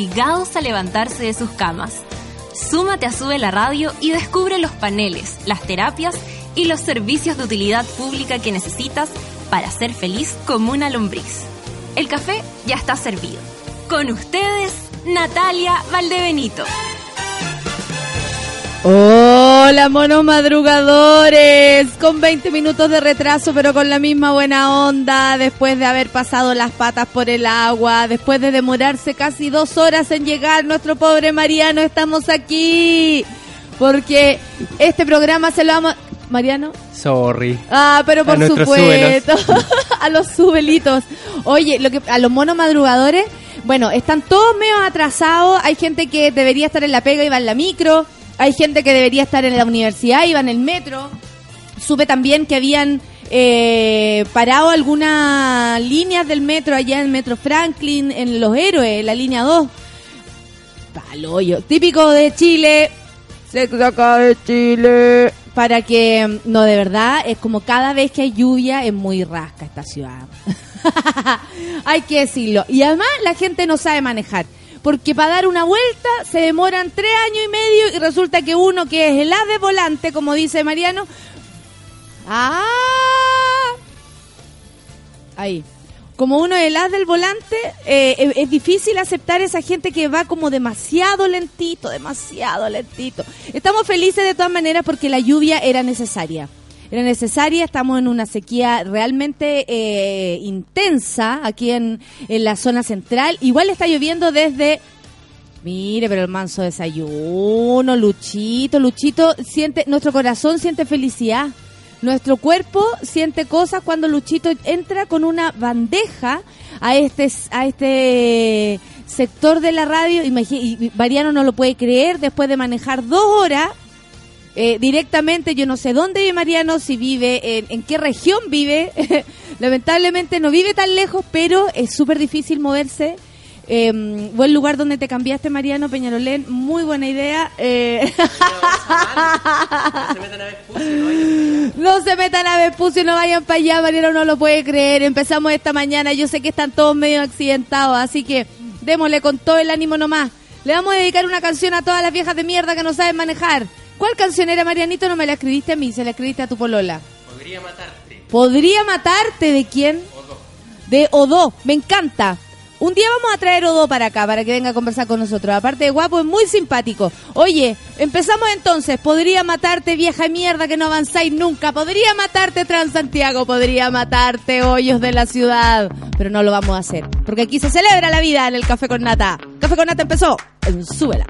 obligados a levantarse de sus camas. Súmate a Sube la Radio y descubre los paneles, las terapias y los servicios de utilidad pública que necesitas para ser feliz como una lombriz. El café ya está servido. Con ustedes, Natalia Valdebenito. Hola, monos madrugadores. Con 20 minutos de retraso, pero con la misma buena onda. Después de haber pasado las patas por el agua, después de demorarse casi dos horas en llegar, nuestro pobre Mariano, estamos aquí. Porque este programa se lo vamos. Mariano. Sorry. Ah, pero por supuesto. a los subelitos. Oye, lo que a los monos madrugadores, bueno, están todos medio atrasados. Hay gente que debería estar en la pega y va en la micro. Hay gente que debería estar en la universidad, iba en el metro. Supe también que habían eh, parado algunas líneas del metro allá en Metro Franklin, en Los Héroes, la línea 2. Paloyo. Típico de Chile. Se saca de Chile. Para que, no, de verdad, es como cada vez que hay lluvia es muy rasca esta ciudad. hay que decirlo. Y además la gente no sabe manejar porque para dar una vuelta se demoran tres años y medio y resulta que uno que es el A de volante, como dice Mariano, ¡ah! Ahí. Como uno es el as del volante, eh, es, difícil aceptar esa gente que va como demasiado lentito, demasiado lentito. Estamos felices de todas maneras porque la lluvia era necesaria era necesaria. Estamos en una sequía realmente eh, intensa aquí en, en la zona central. Igual está lloviendo desde Mire, pero el manso desayuno, Luchito, Luchito siente, nuestro corazón siente felicidad. Nuestro cuerpo siente cosas cuando Luchito entra con una bandeja a este, a este sector de la radio. y Mariano no lo puede creer después de manejar dos horas eh, directamente. Yo no sé dónde vive Mariano, si vive, en, qué región vive. Lamentablemente no vive tan lejos, pero es súper difícil moverse. Eh, buen lugar donde te cambiaste, Mariano Peñarolén. Muy buena idea. Eh. No se metan a Vespucio y no vayan para allá. Mariano no lo puede creer. Empezamos esta mañana. Yo sé que están todos medio accidentados, así que démosle con todo el ánimo nomás. Le vamos a dedicar una canción a todas las viejas de mierda que no saben manejar. ¿Cuál canción era, Marianito? No me la escribiste a mí, se la escribiste a tu polola. Podría matarte. ¿Podría matarte de quién? Odo. De Odo. Me encanta. Un día vamos a traer Odo para acá, para que venga a conversar con nosotros. Aparte de guapo, es muy simpático. Oye, empezamos entonces. Podría matarte, vieja mierda, que no avanzáis nunca. Podría matarte, Transantiago. Podría matarte, hoyos de la ciudad. Pero no lo vamos a hacer. Porque aquí se celebra la vida en el Café con Nata. Café con Nata empezó en Súbela.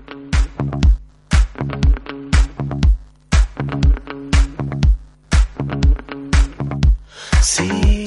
Sí,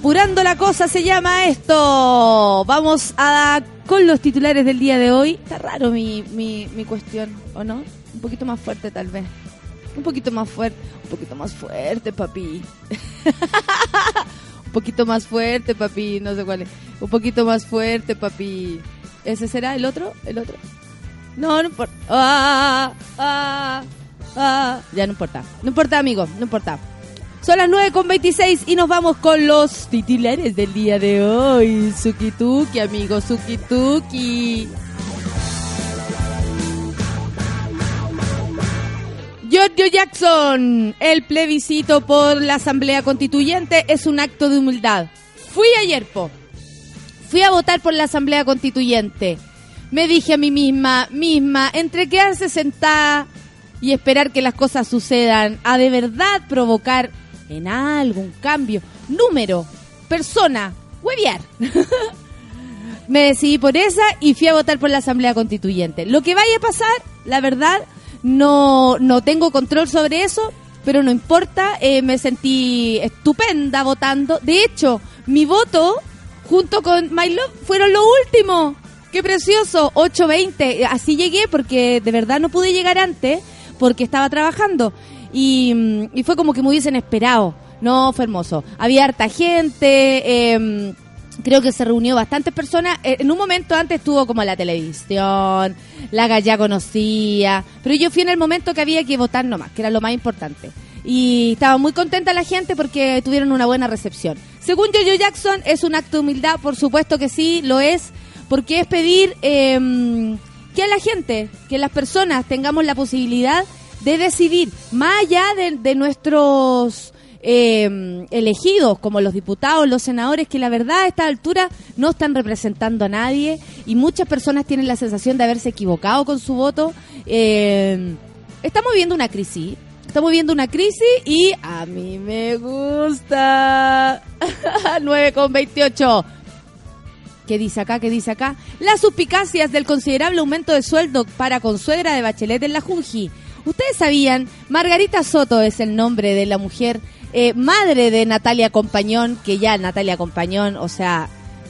Apurando la cosa se llama esto. Vamos a con los titulares del día de hoy. Está raro mi, mi, mi cuestión, ¿o no? Un poquito más fuerte tal vez. Un poquito más fuerte. Un poquito más fuerte, papi. un poquito más fuerte, papi. No sé cuál es. Un poquito más fuerte, papi. ¿Ese será el otro? ¿El otro? No, no importa. Ah, ah, ah. Ya no importa. No importa, amigo. No importa. Son las 9 con 26 y nos vamos con los titulares del día de hoy. Sukituki, amigo, Sukituki. Giorgio Jackson, el plebiscito por la Asamblea Constituyente es un acto de humildad. Fui ayer, po. Fui a votar por la Asamblea Constituyente. Me dije a mí misma, misma, entre quedarse sentada y esperar que las cosas sucedan, a de verdad provocar en algún cambio, número, persona, hueviar. Me decidí por esa y fui a votar por la Asamblea Constituyente. Lo que vaya a pasar, la verdad, no, no tengo control sobre eso, pero no importa, eh, me sentí estupenda votando. De hecho, mi voto junto con My Love fueron lo último. ¡Qué precioso! 8.20. Así llegué porque de verdad no pude llegar antes porque estaba trabajando. Y, mm, y fue como que me hubiesen esperado. No, fue hermoso. Había harta gente. em, creo que se reunió bastantes personas. Eh, En un momento antes estuvo como la televisión, la galla conocía, pero yo fui en el momento que había que votar nomás, que era lo más importante. Y estaba muy contenta la gente porque tuvieron una buena recepción. Según Jojo Jackson, es un acto de humildad, por supuesto que sí, lo es, porque es pedir em, que a la gente, que las personas tengamos la posibilidad de decidir, más allá de, nuestros eh, elegidos como los diputados, los senadores, que la verdad a esta altura no están representando a nadie y muchas personas tienen la sensación de haberse equivocado con su voto. Eh, estamos viviendo una crisis. Estamos viviendo una crisis y a mí me gusta. 9 con 28. ¿Qué dice acá? ¿Qué dice acá? Las suspicacias del considerable aumento de sueldo para consuegra de Bachelet en la Junji. Ustedes sabían, Margarita Soto es el nombre de la mujer eh, madre de Natalia Compañón, que ya Natalia Compañón, o sea,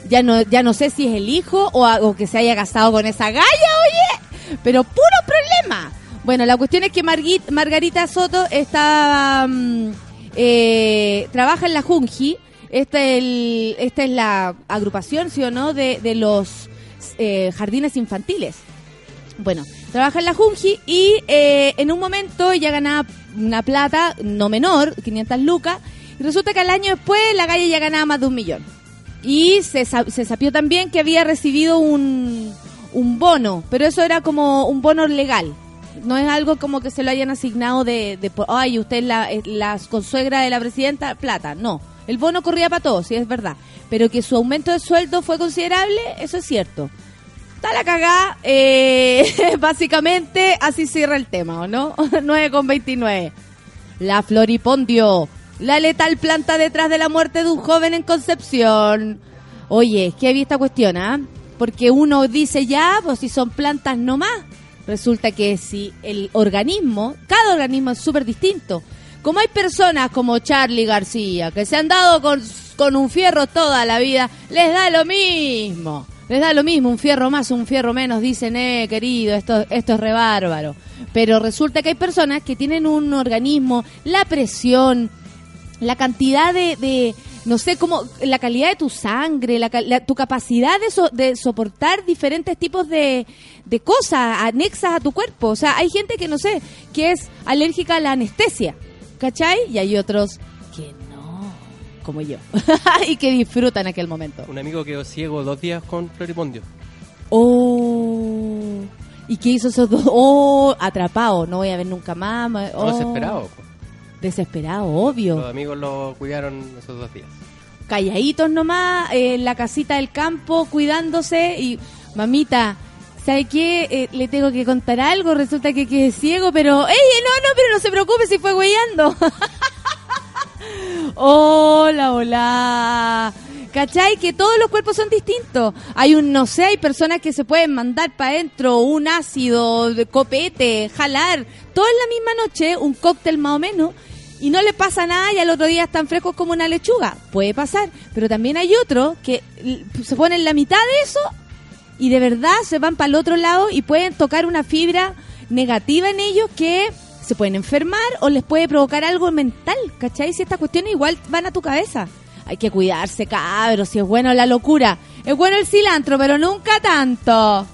ya no, ya no sé si es el hijo o, o que se haya casado con esa galla, oye, pero puro problema. Bueno, la cuestión es que Margarita Soto está, mm, eh, trabaja en la Junji, esta es la agrupación, ¿sí o no?, de, de los eh, jardines infantiles. Bueno, trabaja en la Junji y eh, en un momento ella ganaba una plata no menor, 500 lucas, y resulta que al año después la calle ya ganaba más de un millón. Y se, se sapió también que había recibido un, un bono, pero eso era como un bono legal. No es algo como que se lo hayan asignado de, de ay, usted es la, la consuegra de la presidenta, plata. No, el bono corría para todos, sí es verdad. Pero que su aumento de sueldo fue considerable, eso es cierto. Está la cagada, eh, básicamente así cierra el tema, ¿o no? 9 con 29. La Floripondio La letal planta detrás de la muerte de un joven en Concepción. Oye, ¿qué había esta cuestión, ah? Porque uno dice ya, pues si son plantas nomás. Resulta que si el organismo, cada organismo es súper distinto. Como hay personas como Charlie García, que se han dado con un fierro toda la vida, les da lo mismo. Les da lo mismo, un fierro más, un fierro menos, dicen, eh, querido, esto, esto es re bárbaro. Pero resulta que hay personas que tienen un organismo, la presión, la cantidad de, de no sé, cómo, la calidad de tu sangre, la, la- tu capacidad de, so- de soportar diferentes tipos de, de cosas anexas a tu cuerpo. O sea, hay gente que, no sé, que es alérgica a la anestesia, ¿cachai? Y hay otros como yo, y que disfrutan aquel momento. Un amigo quedó ciego dos días con floripondio. Oh, ¿y qué hizo esos dos? Oh, atrapado, no voy a ver nunca más. No, oh. desesperado. Desesperado, obvio. Los amigos lo cuidaron esos dos días. calladitos nomás, eh, en la casita del campo, cuidándose y mamita, ¿sabe qué? Eh, le tengo que contar algo, resulta que quedé ciego, pero, ¡ey, no, no, pero no se preocupe si fue huellando! hola, hola. ¿Cachai? Que todos los cuerpos son distintos. Hay un, no sé, hay personas que se pueden mandar para adentro un ácido, de copete, jalar, todo en la misma noche, un cóctel más o menos, y no le pasa nada y al otro día están frescos como una lechuga. Puede pasar, pero también hay otros que se ponen la mitad de eso y de verdad se van para el otro lado y pueden tocar una fibra negativa en ellos que se pueden enfermar o les puede provocar algo mental, ¿cachai? Si estas cuestiones igual van a tu cabeza. Hay que cuidarse, cabros, si es bueno la locura. Es bueno el cilantro, pero nunca tanto.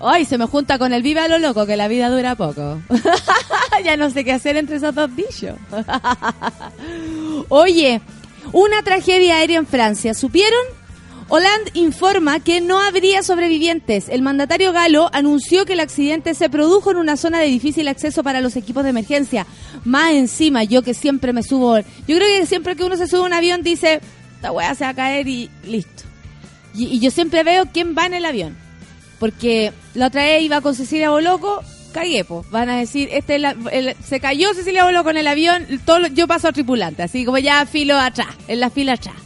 Ay, se me junta con el viva lo loco, que la vida dura poco. ya no sé qué hacer entre esos dos bichos. Oye, una tragedia aérea en Francia. ¿Supieron? Hollande informa que no habría sobrevivientes. El mandatario galo anunció que el accidente se produjo en una zona de difícil acceso para los equipos de emergencia. Más encima, yo que siempre me subo. Yo creo que siempre que uno se sube a un avión dice, esta weá se va a caer y listo. Y, yo siempre veo quién va en el avión. Porque la otra vez iba con Cecilia Boloco, cagué, po. Van a decir, este el- se cayó Cecilia Boloco en el avión, todo, yo paso a tripulante, así como ya filo atrás, en la fila atrás.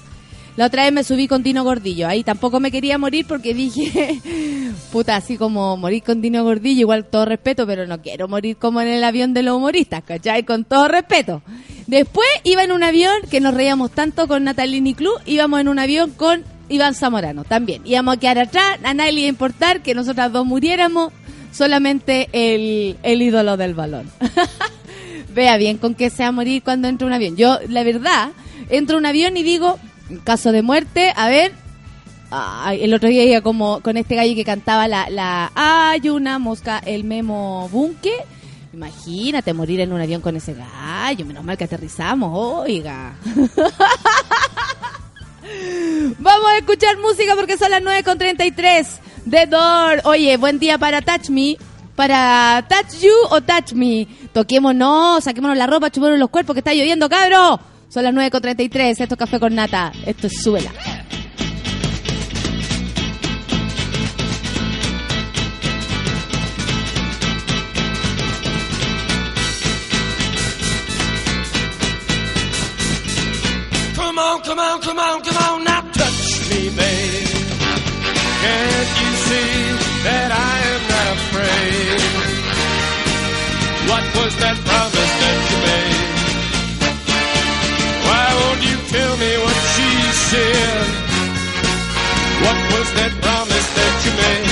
La otra vez me subí con Dino Gordillo, ahí tampoco me quería morir porque dije, puta, así como morir con Dino Gordillo, igual todo respeto, pero no quiero morir como en el avión de los humoristas, ¿cachai? Con todo respeto. Después iba en un avión que nos reíamos tanto con Natalini Club, íbamos en un avión con Iván Zamorano también. Íbamos a quedar atrás, a nadie le iba a importar que nosotras dos muriéramos, solamente el, el ídolo del balón. Vea bien con qué se morir cuando entra un avión. Yo, la verdad, entro un avión y digo, caso de muerte, a ver, el otro día iba como con este gallo que cantaba la, la hay una mosca, el memo bunque. Imagínate morir en un avión con ese gallo, menos mal que aterrizamos, oiga. Vamos a escuchar música porque son las 9.33 de Door. Oye, buen día para Touch Me. Para Touch You o Touch Me. Toquémonos, saquémonos la ropa, chupémonos los cuerpos que está lloviendo, cabro. Son las 9.33. Esto es Café con Nata. Esto es on, come on, come on, come on, now touch me, babe. Can't you see that I am not afraid? What was that promise What was that promise that you made?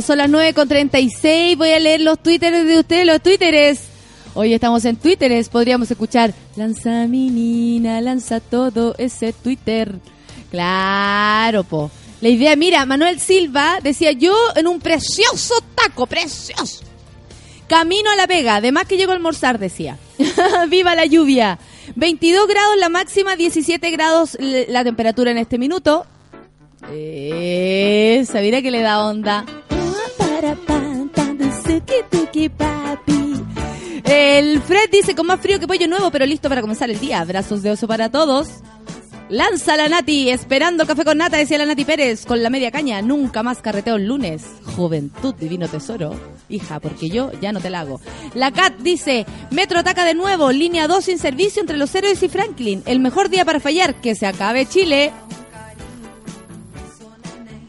Son las 9 con 36. Voy a leer los twitteres de ustedes, los twitteres. Hoy estamos en twitteres, podríamos escuchar Lanza mi nina, lanza todo ese Twitter. Claro, po. La idea, mira, Manuel Silva decía yo en un precioso taco, precioso. Camino a la Vega, además que llego a almorzar, decía. ¡Viva la lluvia! 22 grados la máxima, 17 grados la temperatura en este minuto. Mira que le da onda. El Fred dice con más frío que pollo nuevo, pero listo para comenzar el día. Abrazos de oso para todos. Lanza la Nati, esperando café con nata, decía la Nati Pérez, con la media caña. Nunca más carreteo el lunes. Juventud, divino tesoro. Hija, porque yo ya no te la hago. La Cat dice, Metro ataca de nuevo, línea 2 sin servicio entre los héroes y Franklin. El mejor día para fallar, que se acabe Chile.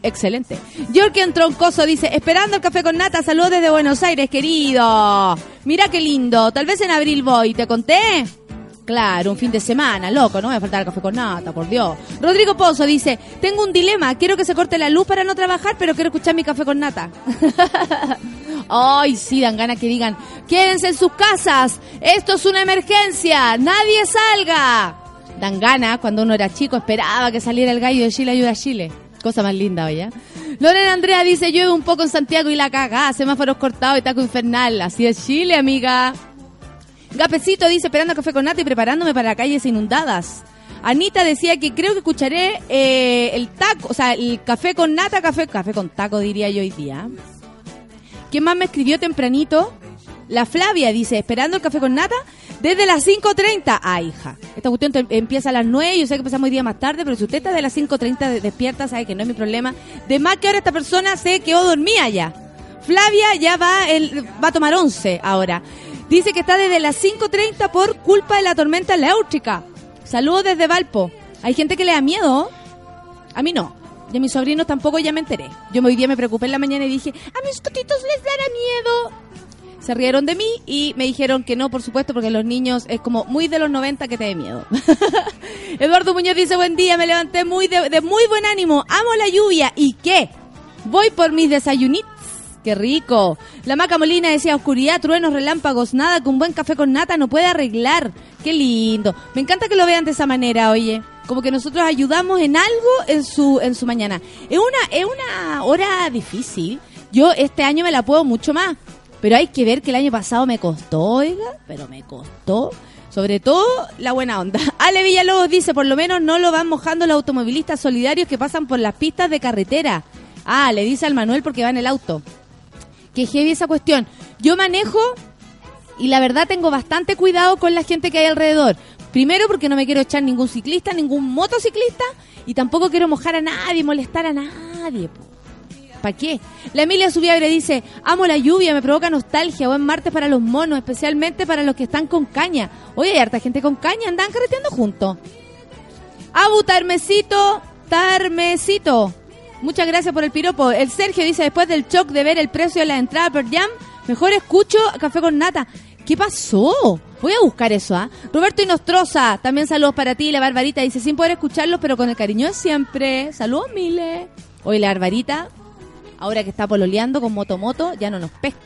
Excelente. Jorgen Troncoso dice, esperando el café con nata, saludos desde Buenos Aires, querido. Mira qué lindo, tal vez en abril voy, ¿te conté? Claro, un fin de semana, loco, no me va a faltar el café con nata, por Dios. Rodrigo Pozo dice, tengo un dilema, quiero que se corte la luz para no trabajar, pero quiero escuchar mi café con nata. Ay, sí, dan ganas que digan, quédense en sus casas, esto es una emergencia, nadie salga. Dan ganas, cuando uno era chico, esperaba que saliera el gallo de Chile ayuda a Chile. Cosa más linda, oye. Lorena Andrea dice, llueve un poco en Santiago y la cagá, semáforos cortados y taco infernal. Así es Chile, amiga. Gapecito dice, esperando café con nata y preparándome para calles inundadas. Anita decía que creo que escucharé eh, el taco, o sea, el café con nata, café, café con taco diría yo hoy día. ¿Quién más me escribió tempranito? La Flavia dice, esperando el café con nata desde las 5.30. Ah, hija, esta cuestión empieza a las 9, yo sé que empezamos hoy día más tarde, pero si usted está de las 5.30 de- despierta, sabe que no es mi problema. De más que ahora esta persona se quedó dormida ya. Flavia ya va, el, va a tomar 11 ahora. Dice que está desde las 5.30 por culpa de la tormenta eléctrica. Saludos desde Valpo. Hay gente que le da miedo. A mí no. Y a mis sobrinos tampoco ya me enteré. Yo hoy día me preocupé en la mañana y dije, a mis cotitos les dará miedo. Se rieron de mí y me dijeron que no, por supuesto, porque los niños es como muy de los 90 que te dé miedo. Eduardo Muñoz dice, buen día, me levanté muy de, muy buen ánimo, amo la lluvia. ¿Y qué? Voy por mis desayunitos. Qué rico. La Maca Molina decía, oscuridad, truenos, relámpagos, nada que un buen café con nata no puede arreglar. Qué lindo. Me encanta que lo vean de esa manera, oye. Como que nosotros ayudamos en algo en su, en su mañana. Es una, es una hora difícil. Yo este año me la puedo mucho más. Pero hay que ver que el año pasado me costó, oiga, pero me costó. Sobre todo la buena onda. Ale Villalobos dice, por lo menos no lo van mojando los automovilistas solidarios que pasan por las pistas de carretera. Ah, le dice al Manuel porque va en el auto. Que heavy esa cuestión. Yo manejo y la verdad tengo bastante cuidado con la gente que hay alrededor. Primero porque no me quiero echar ningún ciclista, ningún motociclista y tampoco quiero mojar a nadie, molestar a nadie. po. ¿Para qué? La Emilia Subiabre dice, amo la lluvia, me provoca nostalgia, buen martes para los monos, especialmente para los que están con caña. Oye, hay harta gente con caña, andan carreteando juntos. Abu Tarmecito, Tarmecito. Muchas gracias por el piropo. El Sergio dice, después del shock de ver el precio de la entrada per jam, mejor escucho café con nata. ¿Qué pasó? Voy a buscar eso, ¿ah? Roberto Inostroza, también saludos para ti. La Barbarita dice, sin poder escucharlos, pero con el cariño de siempre. Saludos, Mile. Hoy la Barbarita, ahora que está pololeando con Motomoto, ya no nos pesca.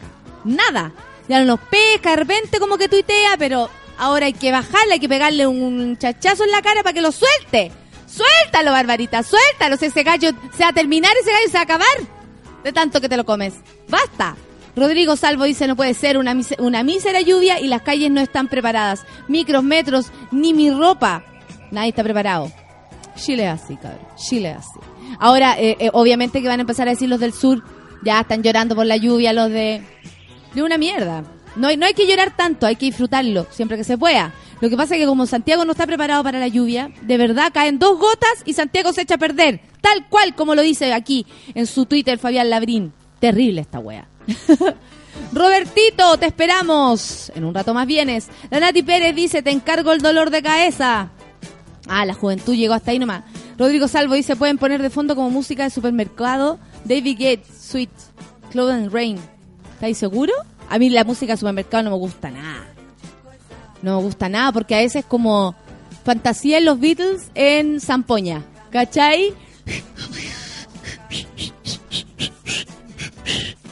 Nada. Ya no nos pesca, de repente como que tuitea, pero ahora hay que bajarle, hay que pegarle un chachazo en la cara para que lo suelte. Suéltalo, Barbarita, suéltalo. Ese gallo se va a terminar, ese gallo se va a acabar. De tanto que te lo comes. Basta. Rodrigo Salvo dice no puede ser una, una mísera lluvia y las calles no están preparadas. Micros, metros, ni mi ropa. Nadie está preparado. Chile así, cabrón. Chile así. Ahora, eh, eh, obviamente que van a empezar a decir los del sur, ya están llorando por la lluvia, los de... De una mierda. No, hay- no hay que llorar tanto, hay que disfrutarlo, siempre que se pueda. Lo que pasa es que como Santiago no está preparado para la lluvia, de verdad caen dos gotas y Santiago se echa a perder. Tal cual como lo dice aquí en su Twitter Fabián Labrín. Terrible esta wea. Robertito, te esperamos. En un rato más vienes. La Nati Pérez dice, te encargo el dolor de cabeza. Ah, la juventud llegó hasta ahí nomás. Rodrigo Salvo dice, pueden poner de fondo como música de supermercado David Gates, Sweet, Cloud and Rain. ¿Estáis seguro? A mí la música de supermercado no me gusta nada. No me gusta nada porque a veces es como fantasía en los Beatles en Zampoña. ¿Cachai?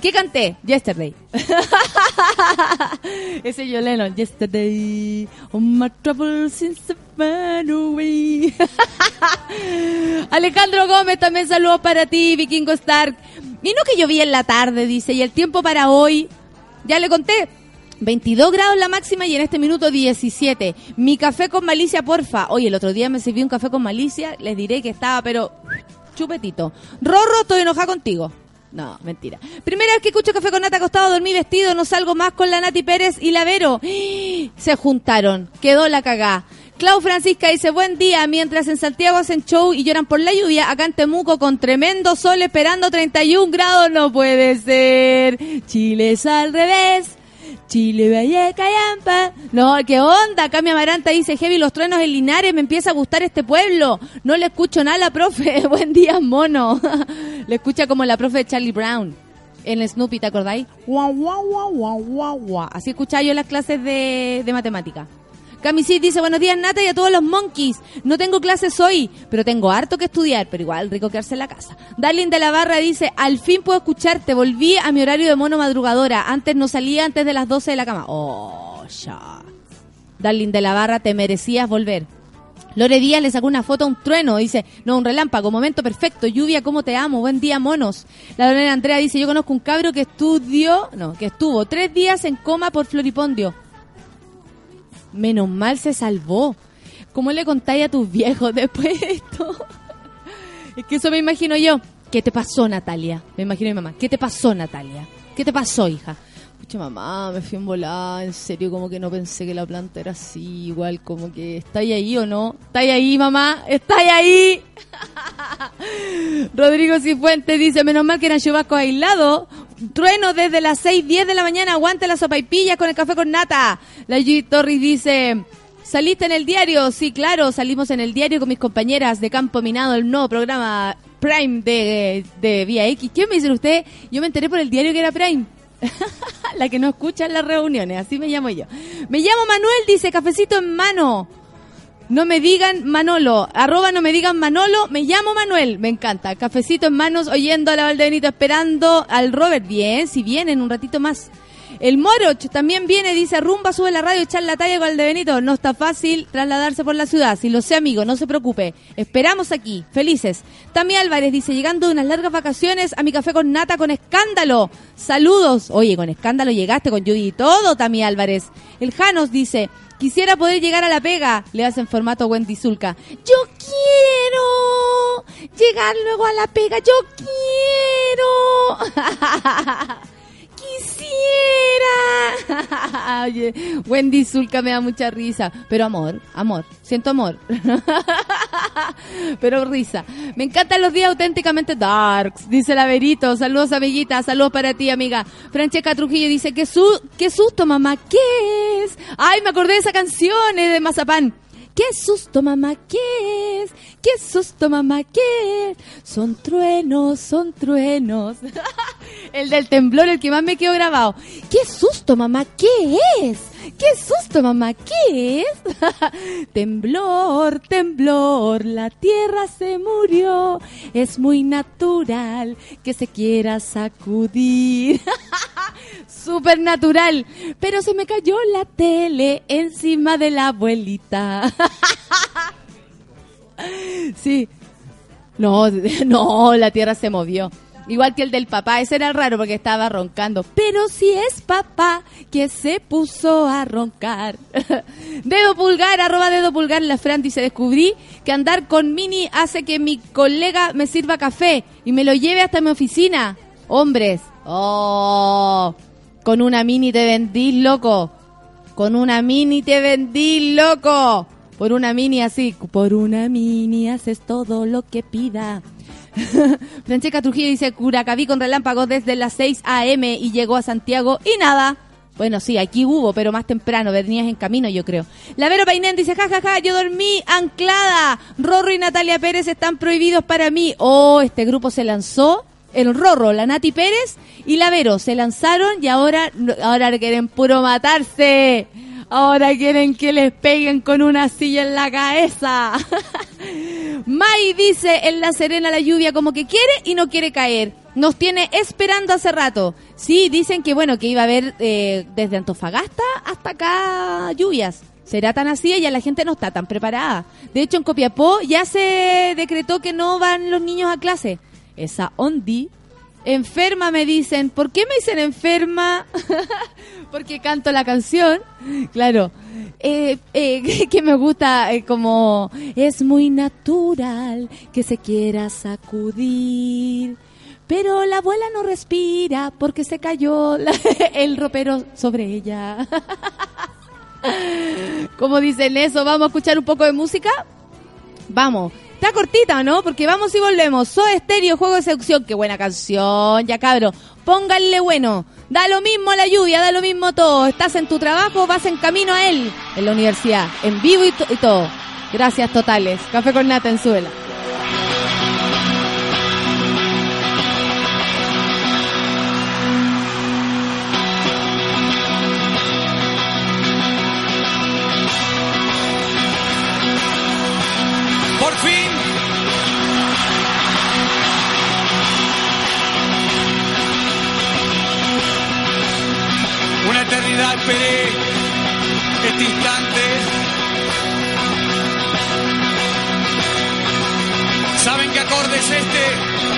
¿Qué canté? Yesterday. Ese yo Lennon. Yesterday. All my troubles since the away. Alejandro Gómez también saludos para ti, Vikingo Stark. Y no que llovía en la tarde, dice, y el tiempo para hoy, ya le conté, 22 grados la máxima y en este minuto 17. Mi café con malicia, porfa. Oye, el otro día me sirví un café con malicia, les diré que estaba, pero chupetito. Rorro, estoy enojada contigo. No, mentira. Primera vez que escucho café con nata acostado, dormí vestido, no salgo más con la Nati Pérez y la Vero. Se juntaron, quedó la cagá. Clau Francisca dice, buen día, mientras en Santiago hacen show y lloran por la lluvia, acá en Temuco con tremendo sol esperando 31 grados, no puede ser. Chile es al revés. Chile, Valle, Callampa. No, ¿qué onda? Cami Amaranta dice, Heavy, los truenos en Linares, me empieza a gustar este pueblo. No le escucho nada profe. Buen día, mono. le escucha como la profe de Charlie Brown. En Snoopy, ¿te acordáis? Así escuchaba yo en las clases de, de matemática. Camisit dice, buenos días Nata y a todos los monkeys. No tengo clases hoy, pero tengo harto que estudiar, pero igual rico quedarse en la casa. Darling de la Barra dice, al fin puedo escucharte, volví a mi horario de mono madrugadora. Antes no salía antes de las 12 de la cama. Oh, ya. Darling de la Barra, te merecías volver. Lore Díaz le sacó una foto a un trueno, dice, no, un relámpago, momento perfecto, lluvia, cómo te amo, buen día, monos. La Lorena Andrea dice, yo conozco un cabro que estudió, no, que estuvo tres días en coma por floripondio. Menos mal se salvó. ¿Cómo le contáis a tus viejos después de esto? es que eso me imagino yo. ¿Qué te pasó, Natalia? Me imagino mi mamá. ¿Qué te pasó, Natalia? ¿Qué te pasó, hija? Pucha, mamá, me fui en volada. En serio, como que no pensé que la planta era así. Igual, como que, ¿estáis ahí o no? ¿Estáis ahí, mamá? ¿Estáis ahí? Rodrigo Cifuentes dice, menos mal que eran chubascos aislados. Trueno desde las 6, 10 de la mañana, aguante la sopa y pilla con el café con nata. La G. Torres dice, ¿saliste en el diario? Sí, claro, salimos en el diario con mis compañeras de Campo Minado, el nuevo programa Prime de, de Vía X. ¿Qué me dicen usted? Yo me enteré por el diario que era Prime. la que no escucha en las reuniones, así me llamo yo. Me llamo Manuel, dice, cafecito en mano. No me digan Manolo, arroba no me digan Manolo, me llamo Manuel, me encanta. Cafecito en manos, oyendo a la Valdebenito, esperando al Robert. Bien, si viene en un ratito más. El Moroch también viene, dice, rumba, sube la radio, echar la talla con Valdebenito. No está fácil trasladarse por la ciudad, si lo sé amigo, no se preocupe. Esperamos aquí, felices. Tami Álvarez dice, llegando de unas largas vacaciones a mi café con nata con escándalo. Saludos. Oye, con escándalo llegaste con Judy y todo, Tami Álvarez. El Janos dice, Quisiera poder llegar a la pega, le hace en formato Wendy Zulka. Yo quiero llegar luego a la pega, yo quiero. Quisiera. Oye, Wendy Zulka me da mucha risa. Pero amor, amor, siento amor. Pero risa. Me encantan los días auténticamente darks, dice la Verito. Saludos, amiguita. Saludos para ti, amiga. Francesca Trujillo dice, ¿qué, su qué susto, mamá. ¿Qué es? Ay, me acordé de esa canción eh, de Mazapán. ¡Qué susto, mamá! ¿Qué es? ¡Qué susto, mamá! ¿Qué es? Son truenos, son truenos. el del temblor, el que más me quedó grabado. ¡Qué susto, mamá! ¿Qué es? ¡Qué susto, mamá! ¿Qué es? temblor, temblor, la tierra se murió. Es muy natural que se quiera sacudir. Súper natural. Pero se me cayó la tele encima de la abuelita. sí. No, no, la tierra se movió. Igual que el del papá, ese era raro porque estaba roncando. Pero si es papá que se puso a roncar. dedo pulgar, arroba dedo pulgar, la Fran dice, descubrí que andar con Mini hace que mi colega me sirva café y me lo lleve hasta mi oficina. Hombres. Oh, con una Mini te vendí, loco. Con una Mini te vendí, loco. Por una Mini así. Por una Mini haces todo lo que pida. Francesca Trujillo dice, Curacaví con relámpagos desde las 6 a.m. y llegó a Santiago y nada. Bueno, sí, aquí hubo, pero más temprano, venías en camino, yo creo. La Vero Painén dice, jajaja, ja, ja, yo dormí anclada. Rorro y Natalia Pérez están prohibidos para mí. Oh, este grupo se lanzó. El Rorro, la Nati Pérez y la Vero se lanzaron y ahora, ahora quieren puro matarse. Ahora quieren que les peguen con una silla en la cabeza. Mai dice en La Serena la lluvia como que quiere y no quiere caer. Nos tiene esperando hace rato. Sí, dicen que bueno, que iba a haber eh, desde Antofagasta hasta acá lluvias. Será tan así ya la gente no está tan preparada. De hecho, en Copiapó ya se decretó que no van los niños a clase. Esa ondi. Enferma me dicen. ¿Por qué me dicen enferma? Porque canto la canción. Claro. Eh, eh, que me gusta eh, como es muy natural que se quiera sacudir. Pero la abuela no respira porque se cayó el ropero sobre ella. ¿Cómo dicen eso? ¿Vamos a escuchar un poco de música? Vamos. Está cortita, ¿no? Porque vamos y volvemos. Soy Estéreo, Juego de Seducción. Qué buena canción, ya cabro. Pónganle bueno. Da lo mismo la lluvia, da lo mismo todo. Estás en tu trabajo, vas en camino a él. En la universidad, en vivo y, y todo. Gracias totales. Café con nata en suela. Esperé este instante. ¿Saben qué acorde es este?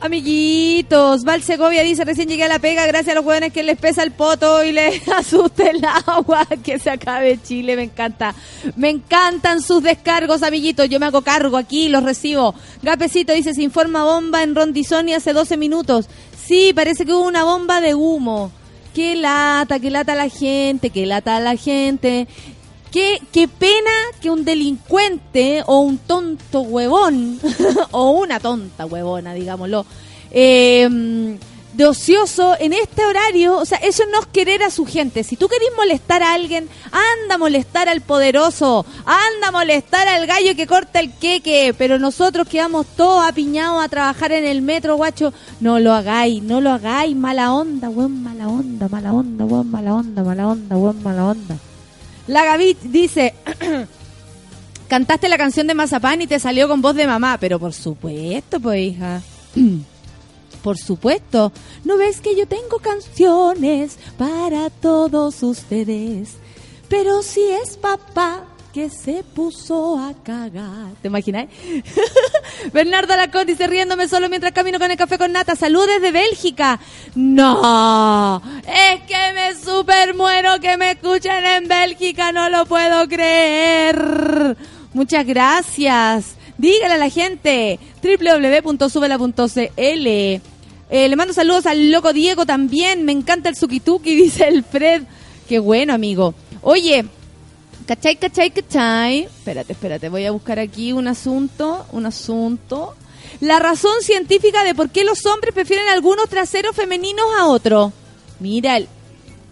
Amiguitos, Val Segovia dice, recién llegué a la pega gracias a los jóvenes que les pesa el poto y les asusta el agua, que se acabe Chile, me encanta. Me encantan sus descargos, amiguitos, yo me hago cargo aquí, los recibo. Gapecito dice, se informa bomba en Rondizoni hace 12 minutos. Sí, parece que hubo una bomba de humo. Qué lata, qué lata la gente, qué lata la gente. Qué, pena que un delincuente o un tonto huevón, o una tonta huevona, digámoslo, eh, de ocioso en este horario, o sea, eso no es querer a su gente. Si tú querés molestar a alguien, anda a molestar al poderoso, anda a molestar al gallo que corta el queque, pero nosotros quedamos todos apiñados a trabajar en el metro, guacho, no lo hagáis, no lo hagáis, mala onda, weón, mala onda, mala onda, weón, mala onda, mala onda, weón, mala onda. La Gaby dice, cantaste la canción de Mazapán y te salió con voz de mamá, pero por supuesto, pues hija. Por supuesto, ¿no ves que yo tengo canciones para todos ustedes? Pero si es papá que se puso a cagar. ¿Te imaginas? Bernardo Lacón dice riéndome solo mientras camino con el café con nata. Salud desde Bélgica. No, es que me super muero que me escuchen en Bélgica. No lo puedo creer. Muchas gracias. Dígale a la gente www.subela.cl. Eh, le mando saludos al loco Diego también. Me encanta el Sukituki, dice el Fred. Qué bueno, amigo. Oye, ¿cachai, cachai, cachai? Espérate, espérate. Voy a buscar aquí un asunto. Un asunto. La razón científica de por qué los hombres prefieren algunos traseros femeninos a otros. Mira,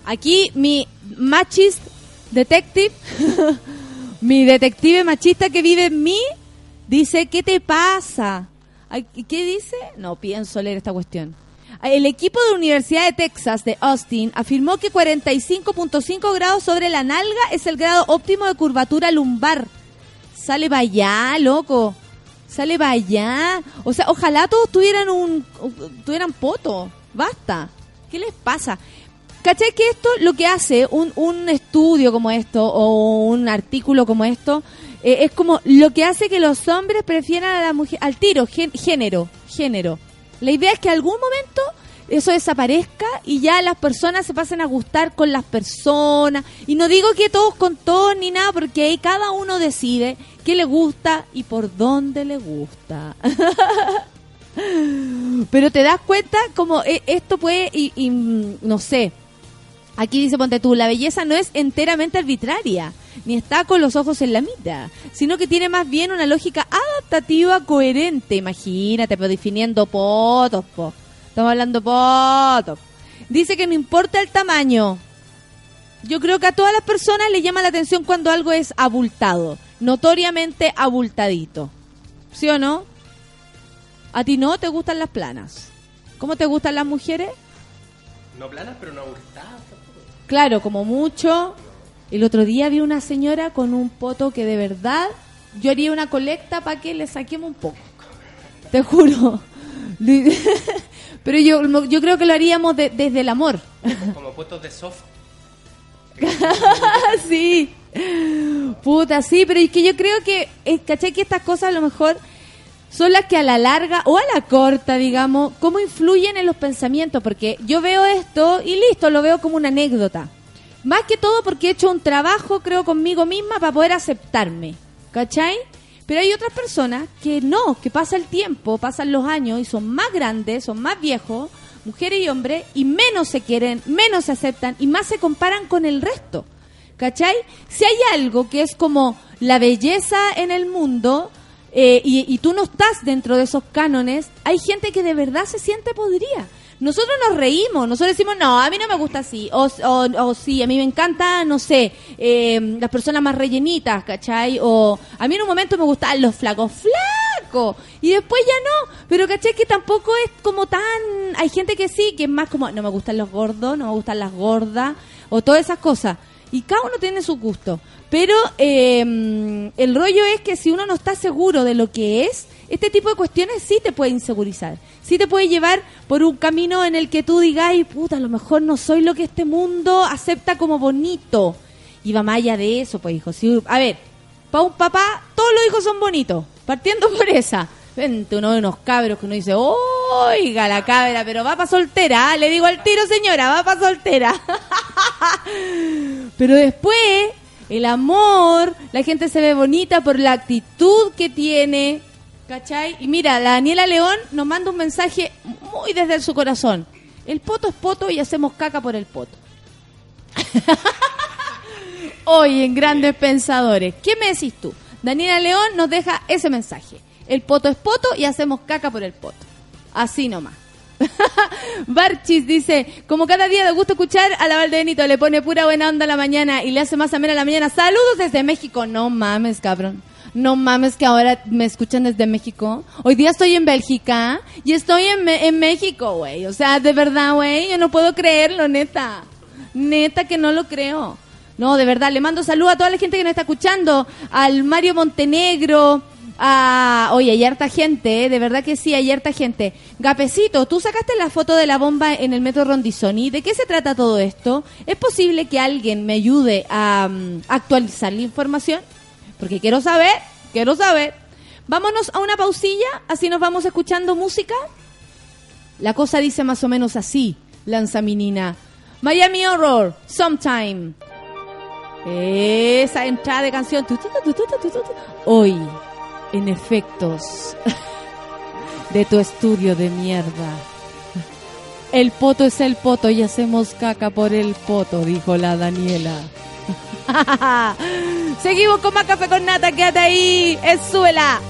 aquí mi machist detective, mi detective machista que vive en mí, dice, ¿qué te pasa? ¿Qué dice? No pienso leer esta cuestión. El equipo de Universidad de Texas de Austin afirmó que 45.5 grados sobre la nalga es el grado óptimo de curvatura lumbar. Sale para allá, loco. Sale para allá. O sea, ojalá todos tuvieran un tuvieran poto. Basta. ¿Qué les pasa? ¿Cachai que esto lo que hace un, un estudio como esto o un artículo como esto eh, es como lo que hace que los hombres prefieran a la mujer al tiro gen- género género la idea es que algún momento eso desaparezca y ya las personas se pasen a gustar con las personas. Y no digo que todos con todos ni nada porque ahí cada uno decide qué le gusta y por dónde le gusta. Pero te das cuenta como eh, esto puede y, y, mm, no sé. Aquí dice, ponte tú, la belleza no es enteramente arbitraria, ni está con los ojos en la mitad, sino que tiene más bien una lógica coherente. Imagínate, pues definiendo potos, po. Estamos hablando potos. Dice que no importa el tamaño. Yo creo que a todas las personas le llama la atención cuando algo es abultado, notoriamente abultadito. ¿Sí o no? ¿A ti no te gustan las planas? ¿Cómo te gustan las mujeres? No planas, pero no abultadas tampoco. Claro, como mucho. El otro día vi una señora con un poto que de verdad yo haría una colecta para que le saquemos un poco. Te juro. Pero yo, yo creo que lo haríamos de- desde el amor. Como puestos de soft. sí. Puta, sí, pero es que yo creo que, eh, ¿cachai? Que estas cosas a lo mejor son las que a la larga o a la corta, digamos, cómo influyen en los pensamientos. Porque yo veo esto y listo, lo veo como una anécdota. Más que todo porque he hecho un trabajo, creo, conmigo misma para poder aceptarme. ¿Cachai? Pero hay otras personas que no, que pasa el tiempo, pasan los años y son más grandes, son más viejos, mujeres y hombres, y menos se quieren, menos se aceptan y más se comparan con el resto. ¿Cachai? Si hay algo que es como la belleza en el mundo eh, y, y tú no estás dentro de esos cánones, hay gente que de verdad se siente podría. Nosotros nos reímos, nosotros decimos, no, a mí no me gusta así, o, o, sí, a mí me encanta, no sé, eh, las personas más rellenitas, ¿cachai? O a mí en un momento me gustaban los flacos flacos, y después ya no, pero ¿cachai? Que tampoco es como tan, hay gente que sí, que es más como, no me gustan los gordos, no me gustan las gordas, o todas esas cosas. Y cada uno tiene su gusto. Pero eh, el rollo es que si uno no está seguro de lo que es, este tipo de cuestiones sí te puede insegurizar. Sí te puede llevar por un camino en el que tú digas, puta, a lo mejor no soy lo que este mundo acepta como bonito. Y va más allá de eso, pues, hijo. Si, a ver, para un papá, todos los hijos son bonitos. Partiendo por esa. Vente uno de unos cabros que uno dice, oiga la cabra, pero va para soltera. ¿ah? Le digo al tiro, señora, va para soltera. pero después, el amor, la gente se ve bonita por la actitud que tiene. ¿Cachai? Y mira, la Daniela León nos manda un mensaje muy desde su corazón. El poto es poto y hacemos caca por el poto. Hoy en Grandes Pensadores. ¿Qué me decís tú? Daniela León nos deja ese mensaje. El poto es poto y hacemos caca por el poto. Así nomás. Barchis dice, como cada día de gusto escuchar a la Valdenito, le pone pura buena onda a la mañana y le hace más amena a la mañana. Saludos desde México. No mames, cabrón. No mames que ahora me escuchan desde México. Hoy día estoy en Bélgica y estoy en, en México, güey. O sea, de verdad, güey, yo no puedo creerlo, neta. Neta que no lo creo. No, de verdad, le mando salud a toda la gente que nos está escuchando. Al Mario Montenegro. A... Oye, hay harta gente, ¿eh? de verdad que sí, hay harta gente. Gapecito, tú sacaste la foto de la bomba en el metro Rondizoni. ¿De qué se trata todo esto? ¿Es posible que alguien me ayude a mm, actualizar la información? Porque quiero saber, quiero saber. Vámonos a una pausilla, así nos vamos escuchando música. La cosa dice más o menos así, lanza mi Nina. Miami Horror, Sometime. Esa entrada de canción. Hoy, en efectos de tu estudio de mierda. El poto es el poto y hacemos caca por el poto, dijo la Daniela. Seguimos con más café con nata, quédate ahí, es suela.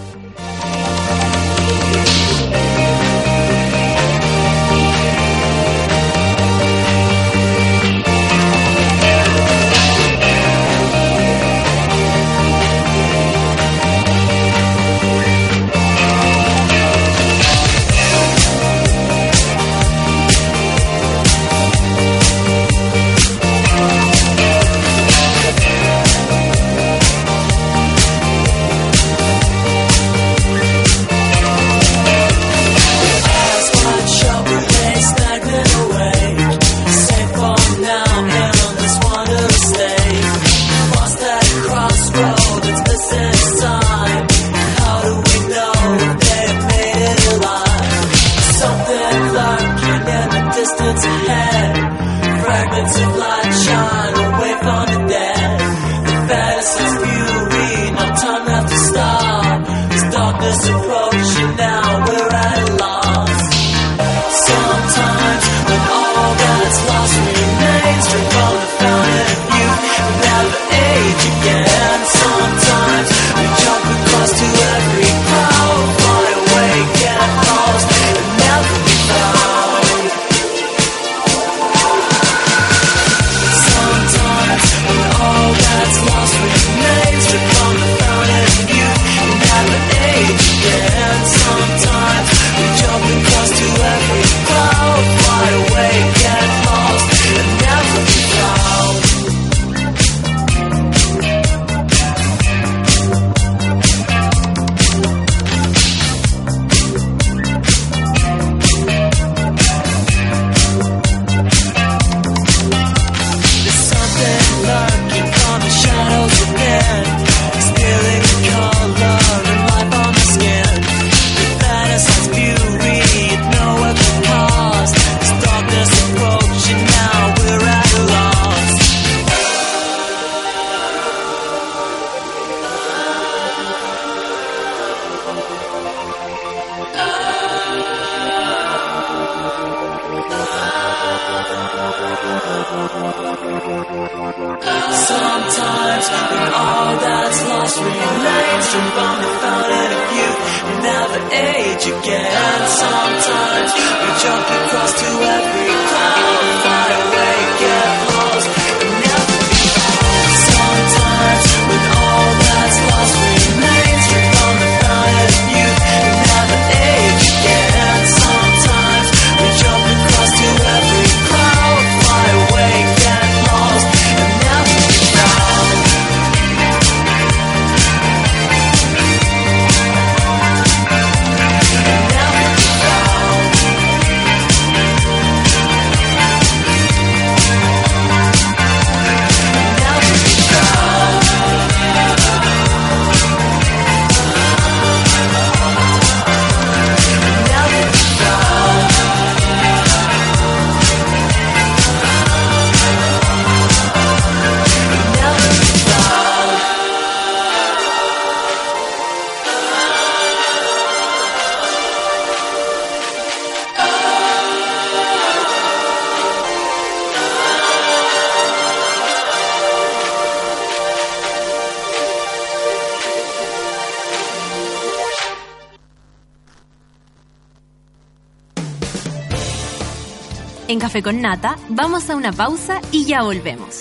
Con Nata vamos a una pausa y ya volvemos.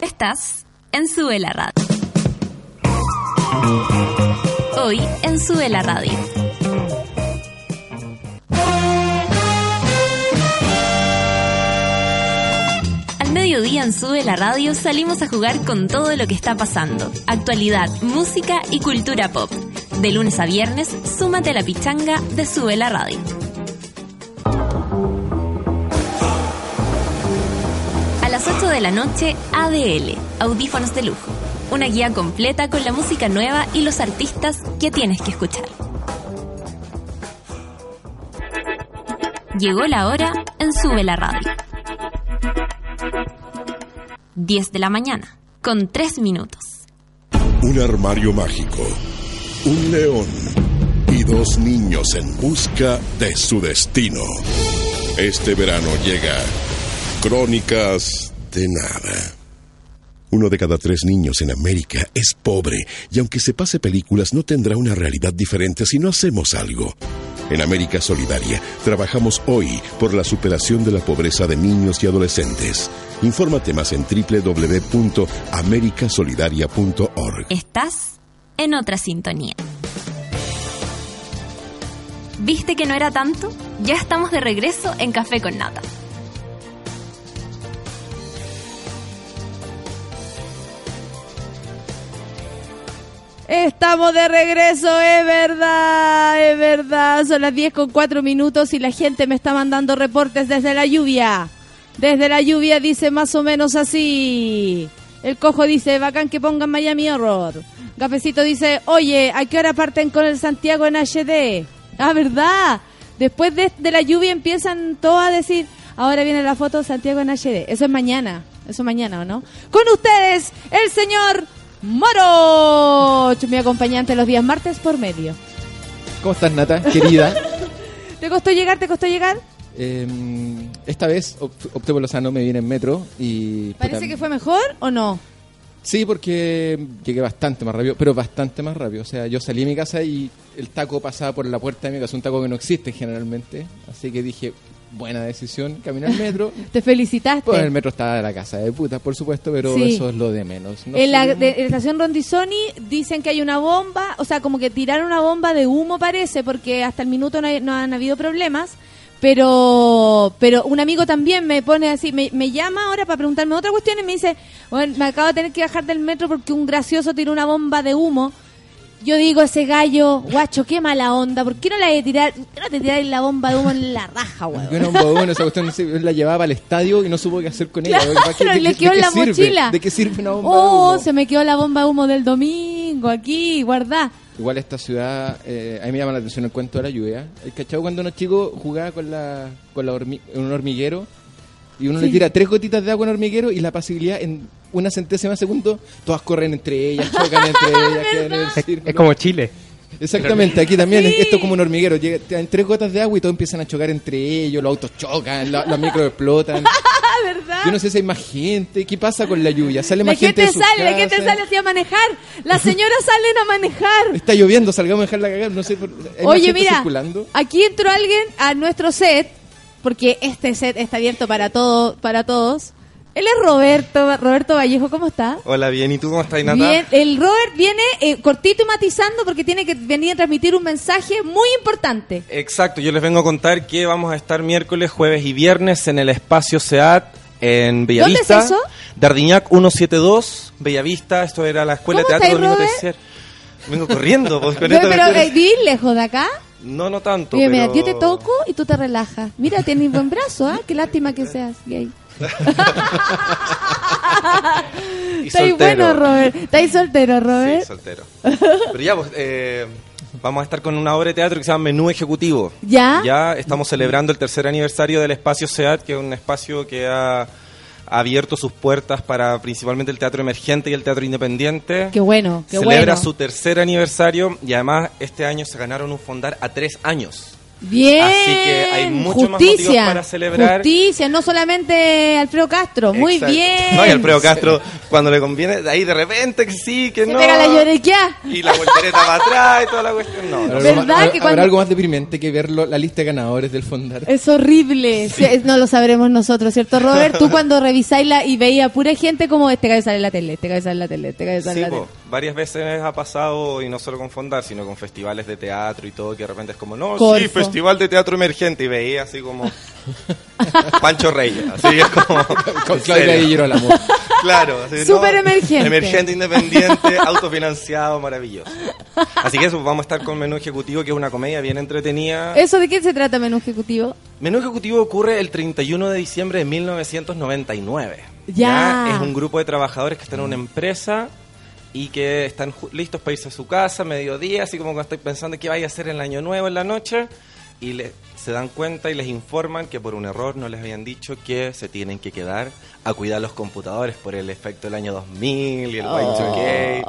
Estás en Sube la Radio. Hoy en Sube la Radio. Al mediodía en Sube la Radio salimos a jugar con todo lo que está pasando. Actualidad, música y cultura pop. De lunes a viernes, súmate a la pichanga de Sube la Radio. La noche, ADL, Audífonos de Lujo. Una guía completa con la música nueva y los artistas que tienes que escuchar. Llegó la hora en Sube la Radio. 10 de la mañana, con 3 minutos. Un armario mágico, un león y dos niños en busca de su destino. Este verano llega Crónicas de Nada. Uno de cada tres niños en América es pobre y aunque se pase películas no tendrá una realidad diferente si no hacemos algo. En América Solidaria trabajamos hoy por la superación de la pobreza de niños y adolescentes. Infórmate más en www.americasolidaria.org. Estás en otra sintonía. ¿Viste que no era tanto? Ya estamos de regreso en Café con Nata. Estamos de regreso, es verdad, es verdad. Son las 10 con 4 minutos y la gente me está mandando reportes desde la lluvia. Desde la lluvia dice más o menos así. El cojo dice, bacán que pongan Miami Horror. Cafecito dice, oye, ¿a qué hora parten con el Santiago en HD? Ah, ¿verdad? Después de, de la lluvia empiezan todos a decir, ahora viene la foto Santiago en HD. Eso es mañana, eso es mañana, ¿o no? Con ustedes, el señor Moro, mi acompañante los días martes por medio. ¿Cómo estás, Nata, querida? ¿Te costó llegar? ¿Te costó llegar? Eh, esta vez op- opté por Lozano, me vine en metro y... ¿Parece puta, que fue mejor o no? Sí, porque llegué bastante más rápido, pero bastante más rápido. O sea, yo salí de mi casa y el taco pasaba por la puerta de mi casa, un taco que no existe generalmente. Así que dije, buena decisión, caminar al metro. Te felicitaste. Pues el metro estaba de la casa de puta, por supuesto, pero Sí. eso es lo de menos. No en, la, de- en la estación Rondizoni dicen que hay una bomba, o sea, como que tiraron una bomba de humo parece, porque hasta el minuto no, hay- no han habido problemas. Pero pero un amigo también me pone así, me, me llama ahora para preguntarme otra cuestión y me dice, bueno, me acabo de tener que bajar del metro porque un gracioso tiró una bomba de humo. Yo digo, ese gallo, guacho, qué mala onda, ¿por qué no la de tirar, por qué no te tiráis la bomba de humo en la raja, weón? Era un esa cuestión la llevaba al estadio y no supo qué hacer con ella. Claro, ¿Para qué- de le quedó en la sirve? mochila. ¿De qué sirve una bomba Oh, de humo? se me quedó la bomba de humo del domingo aquí, guardá. Igual esta ciudad, eh, a mí me llama la atención el cuento de la lluvia. El cachado cuando uno chico jugaba con la, con la hormi- un hormiguero y uno le tira tres gotitas de agua en hormiguero y la pasibilidad en una centésima de segundo, todas corren entre ellas, chocan entre ellas, quedan en el Es, círculo. es como Chile. Exactamente, aquí también Sí. esto es como un hormiguero. Llega- te dan tres gotas de agua y todos empiezan a chocar entre ellos, los autos chocan, la- los micros explotan. ¿verdad? Yo no sé si hay más gente. ¿Qué pasa con la lluvia? ¿Sale más gente, gente de sus sale, gente casas? sale así a manejar. Las señoras salen a manejar. Está lloviendo, salgamos a dejarla cagar. No sé. por- ¿hay más Oye, gente mira, circulando? aquí entró alguien a nuestro set, porque este set está abierto para todo, para todos. Él es Roberto, Roberto Vallejo, ¿cómo está? Hola, bien. ¿Y tú cómo estás, Nata? Bien, el Robert viene eh, cortito y matizando porque tiene que venir a transmitir un mensaje muy importante. Exacto, yo les vengo a contar que vamos a estar miércoles, jueves y viernes en el espacio SEAT en Bellavista. ¿Dónde es eso? Dardiñac 172, Bellavista. Esto era la escuela de ¿Cómo teatro estáis, Domingo. Vengo corriendo. pues, con Pero, pero eh, ¿vivís lejos de acá? No, no tanto. Mira, yo te toco y tú te relajas. Mira, tienes buen brazo, ¿ah? Qué lástima que seas gay. Estáis bueno, Robert. Estáis soltero, Robert. Sí, soltero. Pero ya, pues, eh, vamos a estar con una obra de teatro que se llama Menú Ejecutivo. ¿Ya? Ya estamos celebrando el tercer aniversario del Espacio SEAT, que es un espacio que ha abierto sus puertas para principalmente el teatro emergente y el teatro independiente. Qué bueno, qué Celebra bueno. su tercer aniversario y además este año se ganaron un fondar a tres años. Bien. Así que hay muchos más Justicia. motivos para celebrar. Justicia, no solamente Alfredo Castro. Muy Exacto. bien. No, y Alfredo Castro, cuando le conviene, de ahí de repente que sí, que Se no. pega la llorequia. Y la voltereta para atrás y toda la cuestión. No, no. ¿Habrá algo ¿Verdad más- que ¿Habrá cuando- algo más deprimente que ver lo- la lista de ganadores del Fondar? Es horrible. Sí, no lo sabremos nosotros, ¿cierto, Robert? Tú cuando revisáis la y veía pura gente como este cabeza en la tele, este cabeza en la tele, este cabeza en Sí, la po, tele. varias veces ha pasado, y no solo con Fondar, sino con festivales de teatro y todo, que de repente es como, no, sí, Corfo. Festival de teatro emergente, y veía así como Pancho Reyes, así es como... Con Claudia. Di Girolamo. Claro, así, Súper emergente. Emergente, independiente, autofinanciado, maravilloso. Así que eso, vamos a estar con Menú Ejecutivo, que es una comedia bien entretenida. ¿Eso de qué se trata, menú ejecutivo? Menú Ejecutivo ocurre el 31 de diciembre de 1999. Ya. Es un grupo de trabajadores que están en una empresa y que están listos para irse a su casa, mediodía, así como cuando estoy pensando qué vaya a hacer en el año nuevo en la noche, y le, se dan cuenta y les informan que por un error no les habían dicho que se tienen que quedar a cuidar los computadores por el efecto del año 2000 y el Y2K.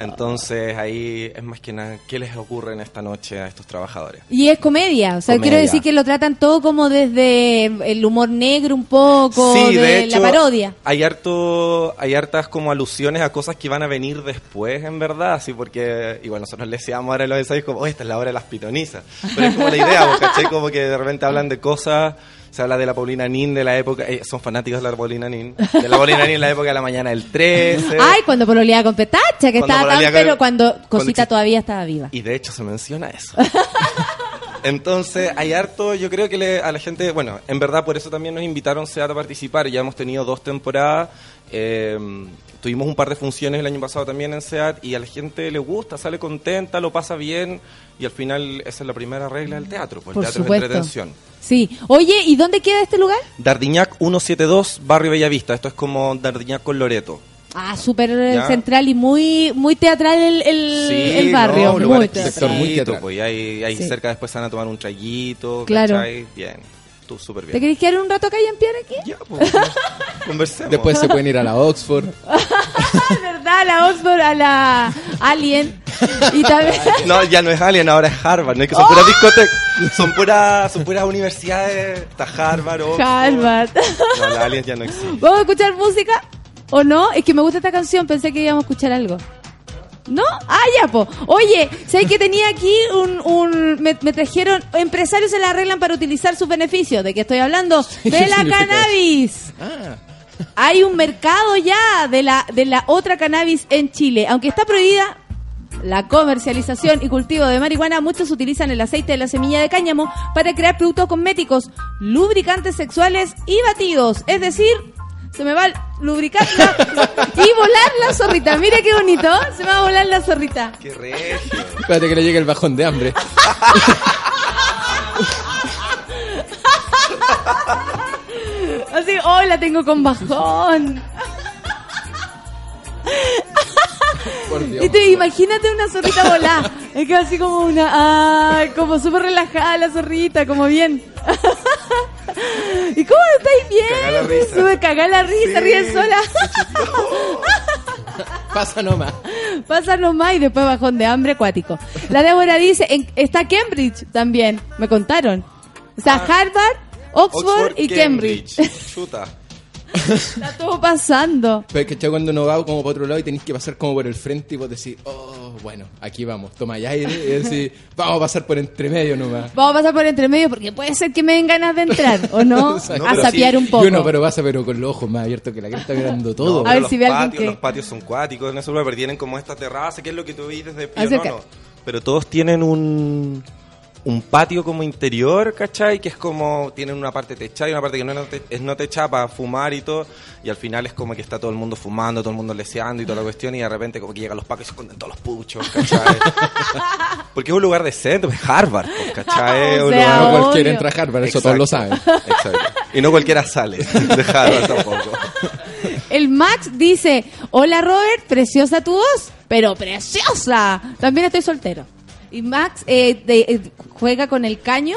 Entonces ahí es más que nada, ¿qué les ocurre en esta noche a estos trabajadores? Y es comedia, o sea, Comedia. quiero decir que lo tratan todo como desde el humor negro un poco, Sí, de, de hecho, la parodia. Hay harto, hay hartas como alusiones a cosas que van a venir después, en verdad, así porque, igual nosotros le decíamos ahora en los ensayos como, "Oh, esta es la hora de las pitonizas. Pero es como la idea, ¿cachai? Como que de repente hablan de cosas, se habla de la Paulina Nin de la época, eh, son fanáticos de la Paulina Nin, de la Paulina Nin en la época de la mañana del 13. Ay, cuando pololeaba con Petacha, que Cuando estaba tan, con- pero cuando Cosita todavía estaba viva. Y de hecho se menciona eso. Entonces, hay harto, yo creo que le- a la gente, bueno, en verdad por eso también nos invitaron SEAT a participar, ya hemos tenido dos temporadas, eh, tuvimos un par de funciones el año pasado también en SEAT y a la gente le gusta, sale contenta, lo pasa bien y al final esa es la primera regla del teatro, pues Por el teatro supuesto. es entretención. Sí. Oye, ¿y dónde queda este lugar? Dardiñac 172, Barrio Bellavista, esto es como Dardiñac con Loreto. Ah, súper central y muy muy teatral el, el, Sí, el barrio. no, muy teatral. muy teatral. pues, y ahí, ahí Sí. cerca después se van a tomar un traguito, Claro. ¿cachai? Bien, tú súper bien. ¿Te querés quedar un rato acá y en pie aquí? Ya, pues, conversemos. Después se pueden ir a la Oxford. ¿Verdad? A la Oxford, a la Alien. Y también... No, ya no es Alien, ahora es Harvard, ¿no? Es que son puras discotecas, son puras, son puras universidades, está Harvard, Oxford. Harvard. No, la Alien ya no existe. ¿Vamos a escuchar música? ¿O no? Es que me gusta esta canción, pensé que íbamos a escuchar algo. ¿No? Ah, ya, po. Oye, sé que tenía aquí un... un me, me trajeron... Empresarios se la arreglan para utilizar sus beneficios. ¿De qué estoy hablando? ¿Qué De la cannabis. Ah, Hay un mercado ya de la, de la otra cannabis en Chile. Aunque está prohibida la comercialización y cultivo de marihuana, muchos utilizan el aceite de la semilla de cáñamo para crear productos cosméticos, lubricantes sexuales y batidos. Es decir, se me va a lubricar la- y volar la zorrita. Mira qué bonito. Se me va a volar la zorrita. Qué regio. espérate que le llegue el bajón de hambre. Así, hoy la tengo con bajón. Y te, imagínate una zorrita volada. Es que así como una. Ay, como súper relajada la zorrita, como bien. ¿Y cómo estáis bien? Cagar la risa. Sube cagar la risa, Sí, ríe sola. Pasa nomás. Pasa nomás y después bajón de hambre acuático. La Débora dice: en- está Cambridge también, me contaron. O sea, Harvard, Oxford, y Cambridge. Chuta. Está todo pasando. Pero es que cuando uno va como para otro lado y tenés que pasar como por el frente y vos decís, oh, bueno, aquí vamos, toma aire y decís, vamos a pasar por entre medio nomás. Vamos a pasar por entre medio porque puede ser que me den ganas de entrar, ¿o no? A sapear sí. un poco. Y uno, pero pasa, pero con los ojos más abiertos que la cresta mirando todo. A ver los si ve patios, que- Los patios son cuáticos en ese lugar, pero tienen como esta terraza, que es lo que tú ves desde Pío. Nono. Pero todos tienen un, un patio como interior, ¿cachai? Que es como, tienen una parte techada y una parte que no es no te- es no techada para fumar y todo. Y al final es como que está todo el mundo fumando, todo el mundo leseando y toda la cuestión. Y de repente como que llegan los pacos y se esconden todos los puchos, ¿cachai? Porque es un lugar decente, pues O Harvard, pues, ¿cachai? Es sea, No cualquiera entra a Harvard, eso Exacto. todos lo saben. Exacto. Y no cualquiera sale de Harvard tampoco. El Max dice, hola Robert, preciosa tu voz, pero preciosa. También estoy soltero. Y Max eh, de- eh, juega con el caño,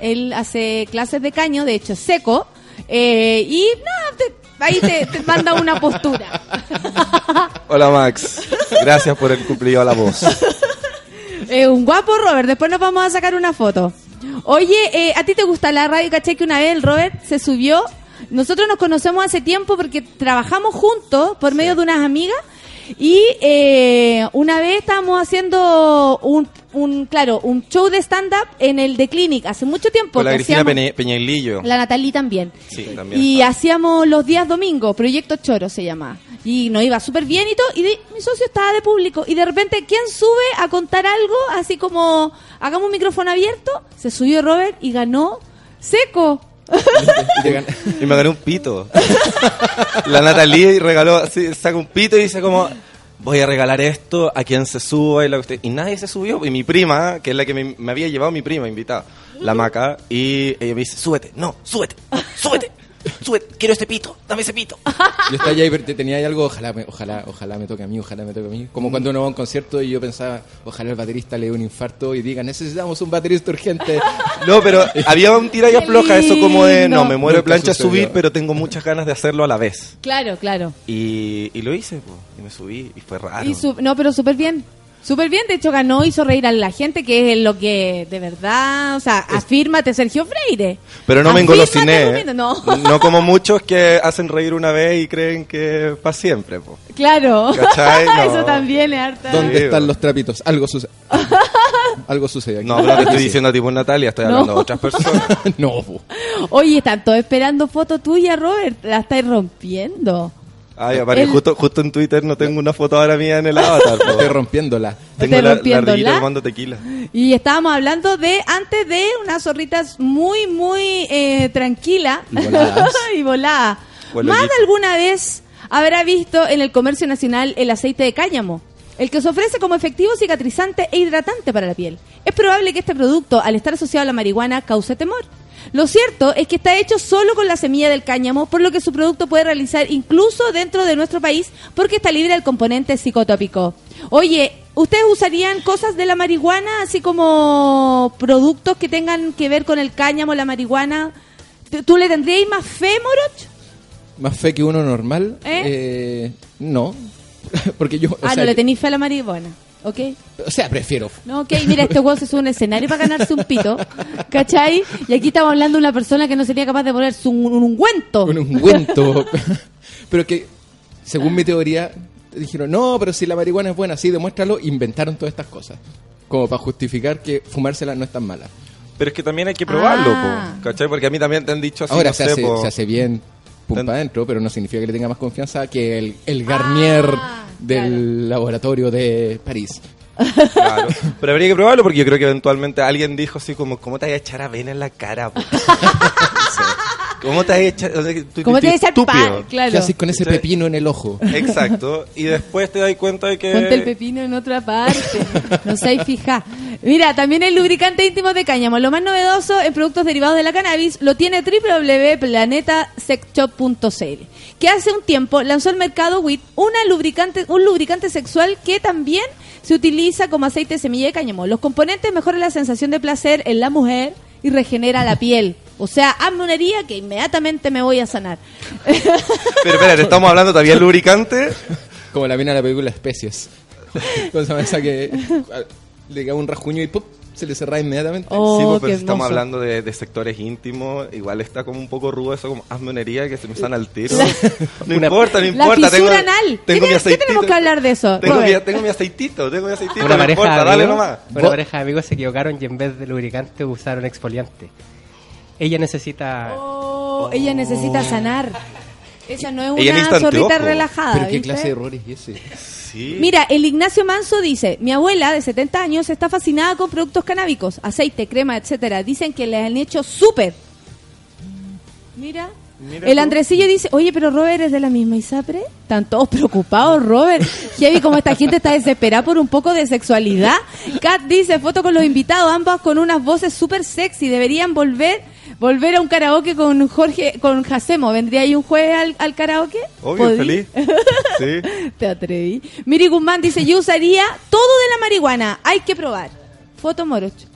él hace clases de caño, de hecho seco, eh, y te- ahí te, te manda una postura. Hola Max, gracias por el cumplido a la voz. Un guapo Robert, después nos vamos a sacar una foto. Oye, eh, ¿a ti te gusta la radio? ¿Caché que una vez el Robert se subió? Nosotros nos conocemos hace tiempo porque trabajamos juntos por medio de unas amigas y eh, una vez estábamos haciendo un, un, claro, un show de stand-up en el The Clinic hace mucho tiempo. Con la Cristina Peña- Peñailillo. la Natalie también. Sí, también. Y hacíamos los días domingos, Proyecto Choro se llamaba. Y nos iba súper bien y todo. Y de- mi socio estaba de público. Y de repente, ¿quién sube a contar algo? Así como, hagamos un micrófono abierto. Se subió Robert y ganó seco. Y me gané un pito. La Natalie regaló, así, saca un pito y dice como, voy a regalar esto a quien se suba y la cuestión. Y nadie se subió. Y mi prima, que es la que me, me había llevado mi prima invitada, la maca, y ella me dice, súbete, no, súbete, súbete, súbete, quiero este pito, dame ese pito. Yo estaba allá y te- tenía ahí algo, ojalá, me- ojalá, ojalá me toque a mí, ojalá me toque a mí. Como cuando uno va a un concierto y yo pensaba, ojalá el baterista le dé un infarto y diga, necesitamos un baterista urgente. No, pero había un tira y afloja, eso como de, no, me muero de plancha sucedió. subir, pero tengo muchas ganas de hacerlo a la vez. Claro, claro. Y, y lo hice, po, y me subí, y fue raro. Y no, pero súper bien. Súper bien, de hecho ganó, hizo reír a la gente, que es lo que de verdad, o sea, afírmate Sergio Freire. Pero no me Afírmate, engolosiné. Rubino, ¿eh? No, No como muchos que hacen reír una vez y creen que para siempre. po. claro. No. Eso también es harta. ¿Dónde Sí, están bo. los trapitos? Algo sucede. Algo sucede aquí. No, pero no te estoy diciendo a ti por Natalia, estoy hablando No. de otras personas. no, bo. Oye, están todos esperando foto tuya, Robert. La estáis rompiendo. Ay, aparte, El- justo, justo en Twitter no tengo una foto ahora mía en el avatar. Estoy rompiéndola. Tengo ¿Estás la, la rompiéndola? tomando tequila. Y estábamos hablando de, antes de unas zorritas muy, muy eh, tranquila Y voladas. y volada. Más de alguna vez habrá visto en el comercio nacional el aceite de cáñamo, el que se ofrece como efectivo cicatrizante e hidratante para la piel. Es probable que este producto, al estar asociado a la marihuana, cause temor. Lo cierto es que está hecho solo con la semilla del cáñamo, por lo que su producto puede realizar incluso dentro de nuestro país porque está libre del componente psicotópico. Oye, ¿ustedes usarían cosas de la marihuana, así como productos que tengan que ver con el cáñamo, la marihuana? ¿Tú- ¿Tú le tendrías más fe, Moroch? Más fe que uno normal. ¿Eh? eh, no. Porque yo. o ah, sea, no le tenéis fe a la marihuana. ¿Ok? O sea, prefiero. No, ok, mira, este juego se sube a un escenario para ganarse un pito, ¿cachai? Y aquí estamos hablando de una persona que no sería capaz de ponerse un, un ungüento. Un ungüento. pero que, según mi teoría, dijeron, no, pero si la marihuana es buena, sí, demuéstralo. Inventaron todas estas cosas. Como para justificar que fumársela no es tan mala. Pero es que también hay que probarlo, Ah. po, ¿cachai? Porque a mí también te han dicho así, Ahora no se, sé, hace, po, se hace bien pum para adentro, pero no significa que le tenga más confianza que el, el Garnier Ah, del laboratorio de París. Claro. Pero habría que probarlo porque yo creo que eventualmente alguien dijo así como, ¿cómo te vas a echar avena en la cara? po?" ¿Cómo te vas a echar? o sea, que tú- ¿Cómo te estúpido. pan? Claro. ¿Qué haces con ese pepino en el ojo? Exacto. Y después te das cuenta de que... Ponte el pepino en otra parte. No sé, fija. Mira, también el lubricante íntimo de cáñamo. Lo más novedoso en productos derivados de la cannabis lo tiene www.planetasexshop.cl que hace un tiempo lanzó al mercado WIT una lubricante, un lubricante sexual que también se utiliza como aceite de semilla de cáñamo. Los componentes mejoran la sensación de placer en la mujer y regenera la piel. O sea, hazme una herida que inmediatamente me voy a sanar. Pero espérate, estamos hablando todavía lubricante. Como la mina de la película Especies. ¿Cómo se llama esa que le cae un rasguño y ¡pum! Se le cerraba inmediatamente. Oh, sí, pues, qué pero si estamos hablando de, de sectores íntimos, igual está como un poco rudo eso, como hazme una herida que se me sana al tiro. No importa, no La importa. fisura tengo, anal. ¿Qué, tengo mi te- qué tenemos que hablar de eso? Tengo mi, tengo mi aceitito, tengo mi aceitito, Una no pareja, importa, de dale amigos, nomás. una pareja de amigos se equivocaron y en vez de lubricante usaron exfoliante. Ella necesita... Oh, ella necesita sanar. Esa no es Ella una necesita zorrita relajada. Pero qué ¿viste? clase de error es ese. Sí. Mira, el Ignacio Manso dice, mi abuela de 70 años está fascinada con productos canábicos, aceite, crema, etcétera. Dicen que le han hecho súper. Mira. Mira el tú. Andresillo dice, oye, pero Robert es de la misma ISAPRE. Están todos preocupados, Robert. Heavy, como esta gente está desesperada por un poco de sexualidad. Kat dice, foto con los invitados, ambas con unas voces súper sexy. Deberían volver volver a un karaoke con Jorge, con Jacemo. ¿Vendría ahí un jueves al, al karaoke? Obvio, ¿Podí? feliz. Sí. Te atreví. Miri Guzmán dice, yo usaría todo de la marihuana. Hay que probar. Foto morocho.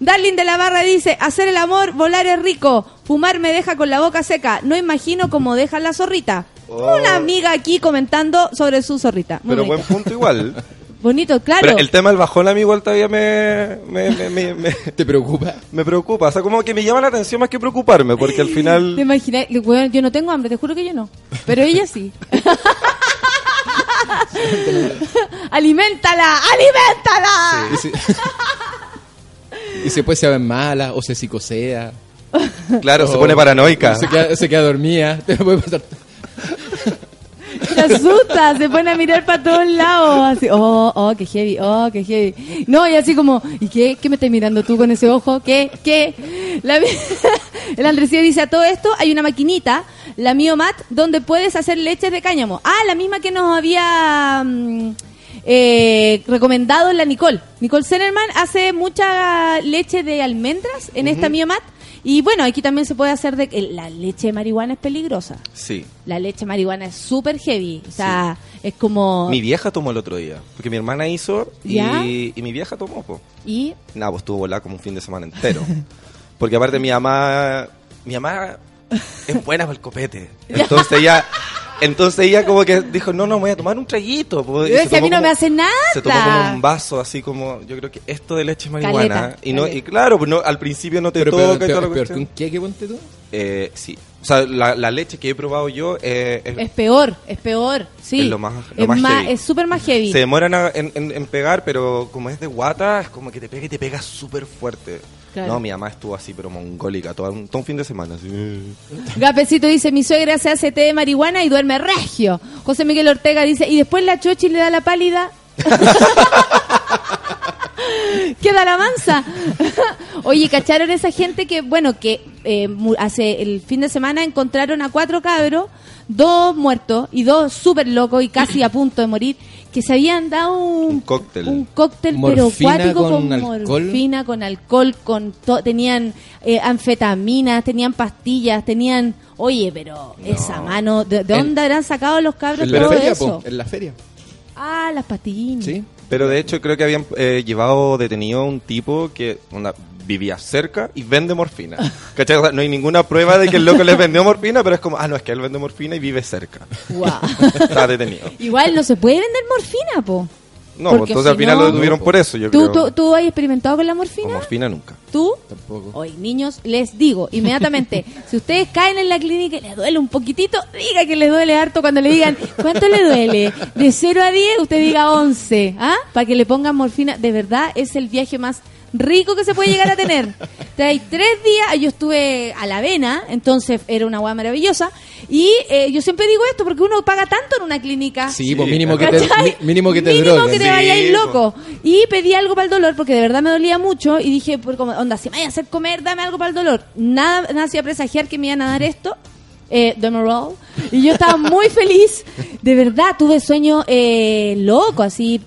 Darling de la Barra dice, hacer el amor, volar es rico. Fumar me deja con la boca seca. No imagino cómo deja la zorrita. Oh. Una amiga aquí comentando sobre su zorrita. Muy Pero buen punto igual. Bonito, claro. Pero el tema del bajón a mí igual todavía me, me, me, me, me- ¿Te preocupa? me preocupa. O sea, como que me llama la atención más que preocuparme, porque al ¿Te final... imaginas? Weón, yo no tengo hambre, te juro que yo no. Pero ella sí. ¡Aliméntala! ¡Aliméntala! Y, se... y se puede se ven mala o se psicosea. Claro, se pone paranoica. Se queda, se queda dormida. Te puede pasar. Asusta, se pone a mirar para todos lados. Así, oh, oh, qué heavy, oh, qué heavy. No, y así como, ¿y qué? ¿Qué me estás mirando tú con ese ojo? ¿Qué? ¿Qué? La el Andresía dice, a todo esto hay una maquinita, la Miomat, donde puedes hacer leches de cáñamo. Ah, la misma que nos había mm, eh, recomendado la Nicole. Nicole Zenerman hace mucha leche de almendras en esta Miomat. Y bueno, aquí también se puede hacer de... La leche de marihuana es peligrosa. Sí. La leche de marihuana es súper heavy. O sea, es como... Mi vieja tomó el otro día, porque mi hermana hizo ¿Ya? y, y mi vieja tomó, po. Y... Nada, pues estuvo volada como un fin de semana entero. Porque aparte mi mamá, mi mamá es buena para el copete. Entonces ella, entonces ella como que dijo, no, no, voy a tomar un traguito. Yo se decía, a mí tomó no me como- hace nada. Se tomó como un vaso así como, yo creo que esto de leche marihuana. Caleta, y no, caleta. y claro, pues no, al principio no te Pero toca y toda la un qué que ponte tú. Eh, sí. O sea, la, la leche que he probado yo eh, es- Es peor, es peor. Sí. Es lo más- lo es más más- heavy. es súper más heavy. se demoran a- en, en- en pegar, pero como es de guata, es como que te pega y te pega súper fuerte. Claro. No, mi mamá estuvo así, pero mongólica, todo un, todo un fin de semana. Así. Gapecito dice, mi suegra se hace té de marihuana y duerme regio. José Miguel Ortega dice, y después la chochi le da la pálida. Queda la mansa. Oye, ¿cacharon esa gente que, bueno, que eh, hace el fin de semana encontraron a cuatro cabros, dos muertos y dos súper locos y casi a punto de morir, que se habían dado un, Un cóctel. un cóctel pero acuático con con, alcohol. morfina, con alcohol, con to- tenían eh, anfetaminas, tenían pastillas, tenían, oye, pero esa mano, ¿de, de En- dónde habrán sacado los cabros todo feria, eso? po, en la feria. Ah, las pastillinas. Sí. Pero de hecho creo que habían eh, llevado detenido a un tipo que onda, vivía cerca y vende morfina. ¿Cachai? O sea, no hay ninguna prueba de que el loco les vendió morfina, pero es como, ah, no, es que él vende morfina y vive cerca. Guau. Está detenido. Igual no se puede vender morfina, po. No, Porque entonces al final no- lo detuvieron por eso, yo ¿Tú, creo. tú, ¿Tú has experimentado con la Con morfina? morfina nunca. ¿Tú? Tampoco. Hoy, niños, les digo inmediatamente, si ustedes caen en la clínica y les duele un poquitito, diga que les duele harto cuando le digan, ¿cuánto le duele? De 0 a 10, usted diga 11, ¿ah? Para que le pongan morfina. De verdad, es el viaje más rico que se puede llegar a tener. Trae tres días, yo estuve a la avena, entonces era una hueá maravillosa, y eh, yo siempre digo esto, porque uno paga tanto en una clínica. Sí, pues mínimo que, te, mínimo que te Mínimo droguen. que te Sí, vayáis po. loco. Y pedí algo para el dolor porque de verdad me dolía mucho y dije, por como, onda, si me vayas a hacer comer, dame algo para el dolor. Nada, nada hacía presagiar que me iban a dar esto. Eh, Demerol. Y yo estaba muy feliz. De verdad, tuve sueño eh, loco, así,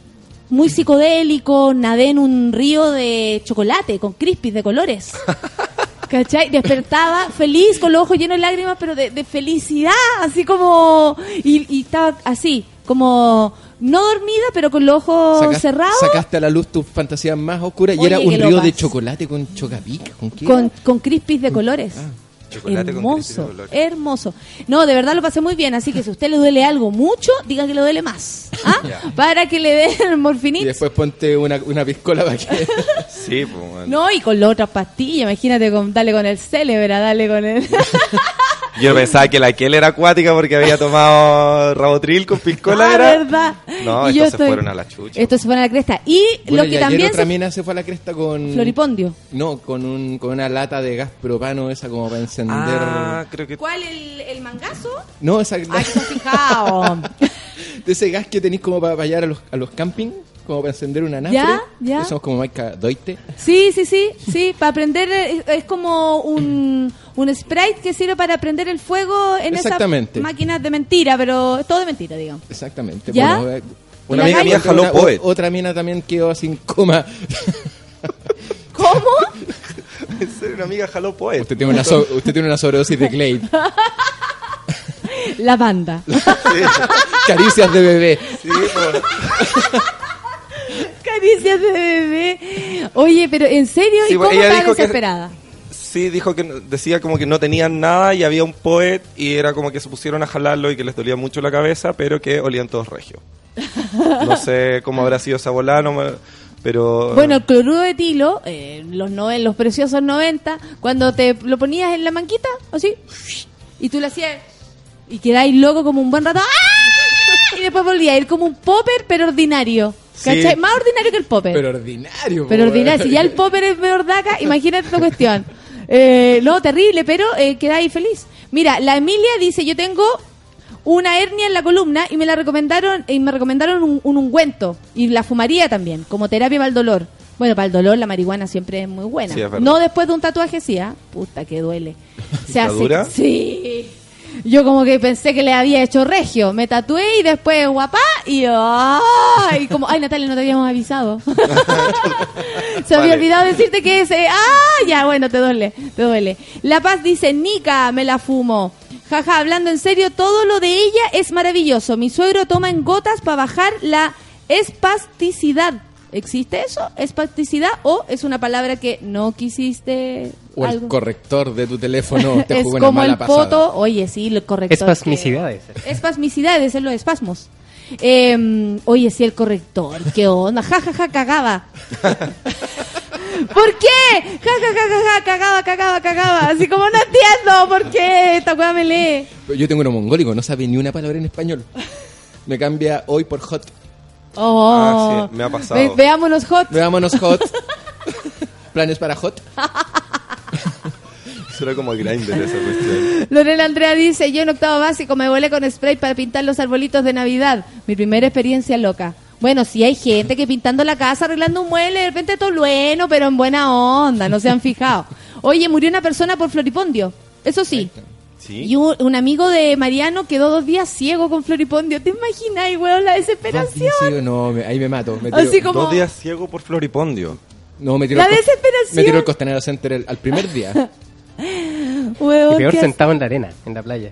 muy psicodélico. Nadé en un río de chocolate con crispies de colores. ¿Cachai? Despertaba feliz, con los ojos llenos de lágrimas, pero de, de felicidad, así como... Y, y estaba así, como no dormida, pero con los ojos cerrados, Sacaste a la luz tus fantasías más oscuras y era un río de chocolate con chocapic. ¿Con qué? con, era? con crispies de colores. Ah. Chocolate con hermoso, Dolores. hermoso. No, de verdad lo pasé muy bien, así que si a usted le duele algo mucho, diga que le duele más. ¿ah? Para que le den el Y después ponte una, una piscola para que... Sí, pues, bueno. No, y con las otras pastillas, imagínate, con, dale con el célebra, dale con el... Yo pensaba que la Kel era acuática porque había tomado Rabotril con piscola, ah, ¿era? verdad. No, Y estos se estoy- fueron a la chucha. Estos se fueron a la cresta. Y Bueno, lo y que ayer también otra se... mina se fue a la cresta con... Floripondio. No, con, un, con una lata de gas propano esa como para encender... Ah, creo que... ¿Cuál, el, el mangazo? No, esa... Ay, que se ha fijado. de ese gas que tenéis como para vayar a los, a los camping, como para encender una nafre. Ya, ya. Somos como Maika Doite. Sí, sí, sí, sí, para prender es, es como un, un sprite que sirve para prender el fuego en esas Exactamente. máquinas de mentira, pero todo de mentira, digamos. Exactamente. ¿Ya? Bueno, eh, Una ¿Y la amiga mía jaló Una- Poet. Otra mina también quedó sin coma. ¿Cómo? En serio, una amiga jaló Poet. Usted tiene una, so- usted tiene una sobredosis de Glade. La banda. Caricias de bebé. Sí, pues. Caricias de bebé. Oye, pero en serio, Sí, ¿y bueno, cómo ella está dijo que- desesperada? Sí, dijo que decía como que no tenían nada y había un poet y era como que se pusieron a jalarlo y que les dolía mucho la cabeza, pero que olían todos regios. No sé cómo habrá sido esa volada, no me- pero... Bueno, el cloruro de etilo, eh, los, no, los preciosos 90, cuando te lo ponías en la manquita, así, y tú le hacías, y quedáis loco como un buen rato, ¡ah! y después volvía a ir como un popper, pero ordinario. Sí. ¿Cachai? Más ordinario que el popper. Pero ordinario. Pero po, ordinario, si ya el popper es peor daca, imagínate esta cuestión. Eh, no, terrible, pero eh, quedáis feliz. Mira, la Emilia dice, yo tengo una hernia en la columna y me la recomendaron y me recomendaron un, un ungüento y la fumaría también como terapia para el dolor. Bueno, para el dolor la marihuana siempre es muy buena. Sí, es verdad. no después de un tatuaje sí, ¿ah? Puta que duele. Se ¿Está dura? Sí. Yo como que pensé que le había hecho regio. Me tatué y después guapá y ay, como ay Natalia no te habíamos avisado. Se había Vale. olvidado decirte que ese. ¡Ah! Ya, bueno, te duele, te duele. La Paz dice, Nica, me la fumo. Jaja, hablando en serio, todo lo de ella es maravilloso. Mi suegro toma en gotas para bajar la espasticidad. ¿Existe eso? ¿Espasticidad? ¿O es una palabra que no quisiste? O el algo? corrector de tu teléfono te es jugó una como mala el pasada. poto. Oye, sí, el corrector. Espasmicidades. que- Espasmicidades, es lo de espasmos. Eh, oye, sí, el corrector. ¿Qué onda? Ja, ja, ja, cagaba. ¿Por qué? Ja, ja, ja, ja, ja, cagaba, cagaba, cagaba. Así como no entiendo por qué esta weá me lee. Yo tengo uno mongólico, no sabe ni una palabra en español. Me cambia hoy por hot. Oh. Ah, sí, me ha pasado. Ve- veámonos hot. Veámonos hot. Planes para hot. Eso era como grinder esa cuestión. Lorena Andrea dice, yo en octavo básico me volé con spray para pintar los arbolitos de Navidad. Mi primera experiencia loca. Bueno, sí hay gente que pintando la casa, arreglando un mueble, de repente todo bueno, pero en buena onda, no se han fijado. Oye, murió una persona por floripondio. Eso sí. ¿Sí? Y un, un amigo de Mariano quedó dos días ciego con floripondio. ¿Te imaginas, weón, la desesperación? Sí, no, me- ahí me mato. Me tiro- Así como... Dos días ciego por floripondio. No, me tiro La cos- desesperación. Me tiro el Costanera Center el- al primer día. Weón, Y peor ¿qué sentado en la arena, en la playa.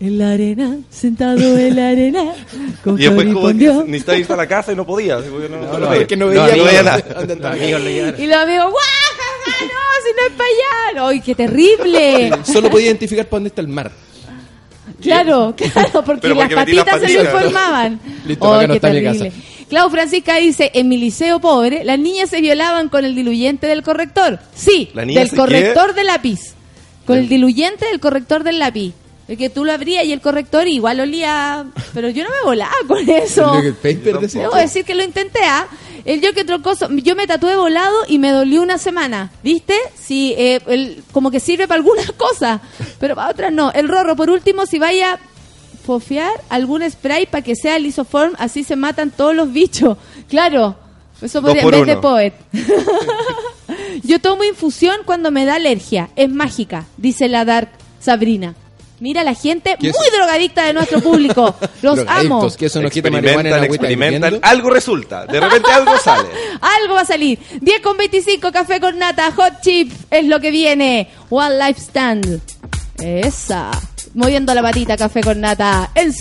En la arena, sentado en la arena, con Y después como que floripondio. necesitaba irse a la casa y no podía. no, No, no no, veía. es que no veía, no veía nada. Y los amigos, ¡guau! ¡No! ¡Si no es para allá! ¡Ay, qué terrible! Solo podía identificar para dónde está el mar. Claro, claro, porque las porque las patitas se lo informaban. Listo, acá ¡Ay, no qué terrible! casa. Clau Francisca dice, en mi liceo pobre, las niñas se violaban con el diluyente del corrector. Sí, ¿La niña del corrector de lápiz. Con el diluyente del corrector del lápiz. Es que tú lo abrías y el corrector igual olía... Pero yo no me volaba con eso. El paper. Debo decir que lo intenté, ¿ah? El yo que trocoso, yo me tatué volado y me dolió una semana, ¿viste? Sí, eh, el- como que sirve para algunas cosas, pero para otras no. El rorro, por último, si vaya a fofear algún spray para que sea lisoform, así se matan todos los bichos. Claro, eso podría, en de poet. yo tomo infusión cuando me da alergia, es mágica, dice la Dark Sabrina. Mira la gente ¿Qué muy es? drogadicta de nuestro público. Los amo. Que eso Experimentan, experimentan. Algo resulta. De repente algo sale. Algo va a salir. 10 con 25, café con nata, hot chip es lo que viene. One Life Stand. Esa. Moviendo la patita, café con nata. En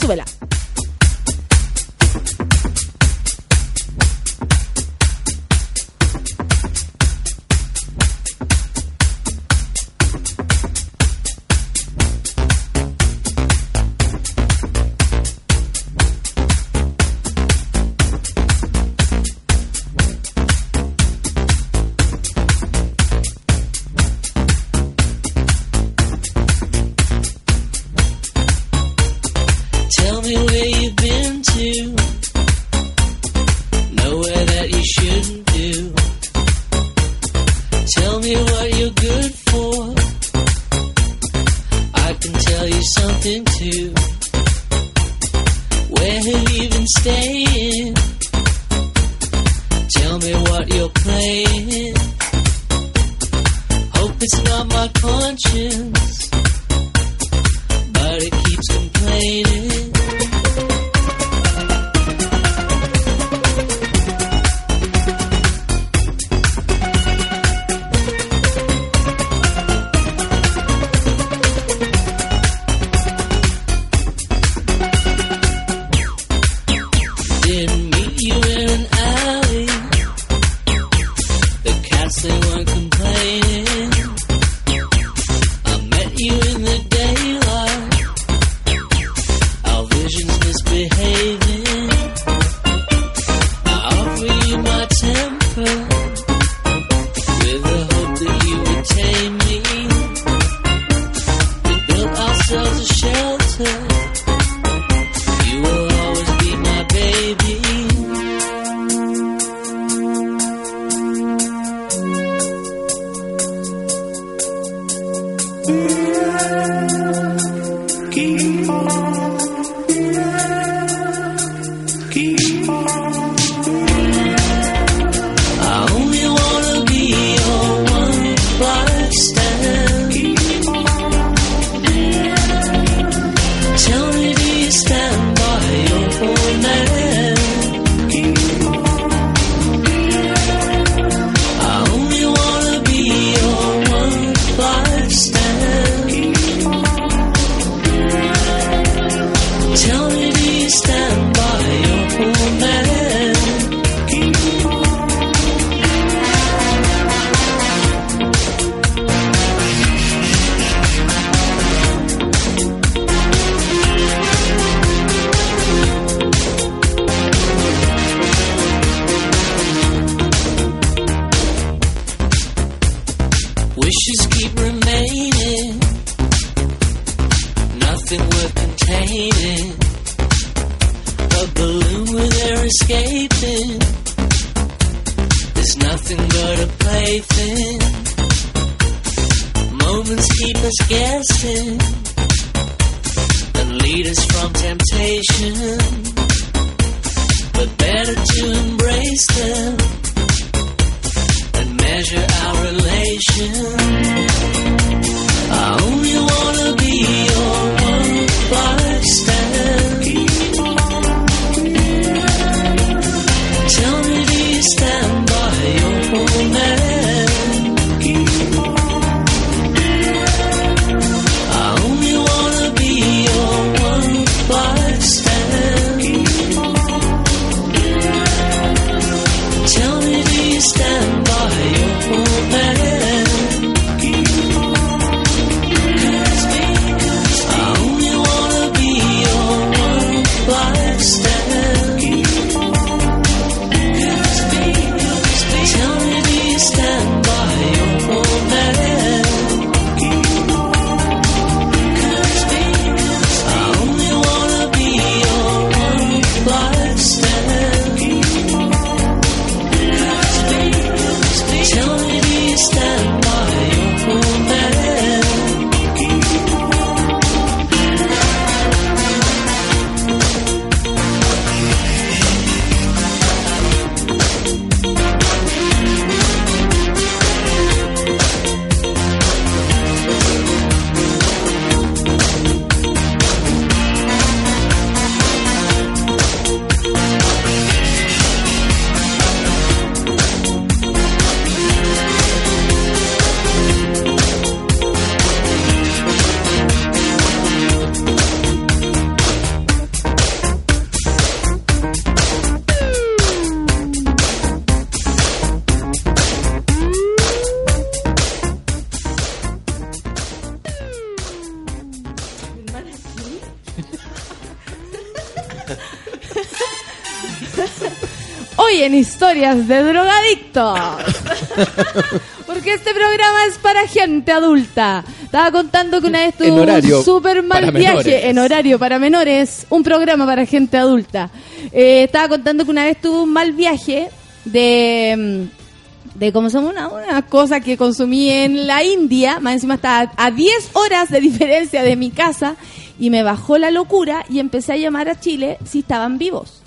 historias de drogadictos. Porque este programa es para gente adulta. Estaba contando que una vez tuvo un súper mal viaje menores. en horario para menores, un programa para gente adulta. Eh, estaba contando que una vez tuvo un mal viaje de mm, de cómo son una, una cosa que consumí en la India, más encima estaba a 10 horas de diferencia de mi casa y me bajó la locura y empecé a llamar a Chile si estaban vivos.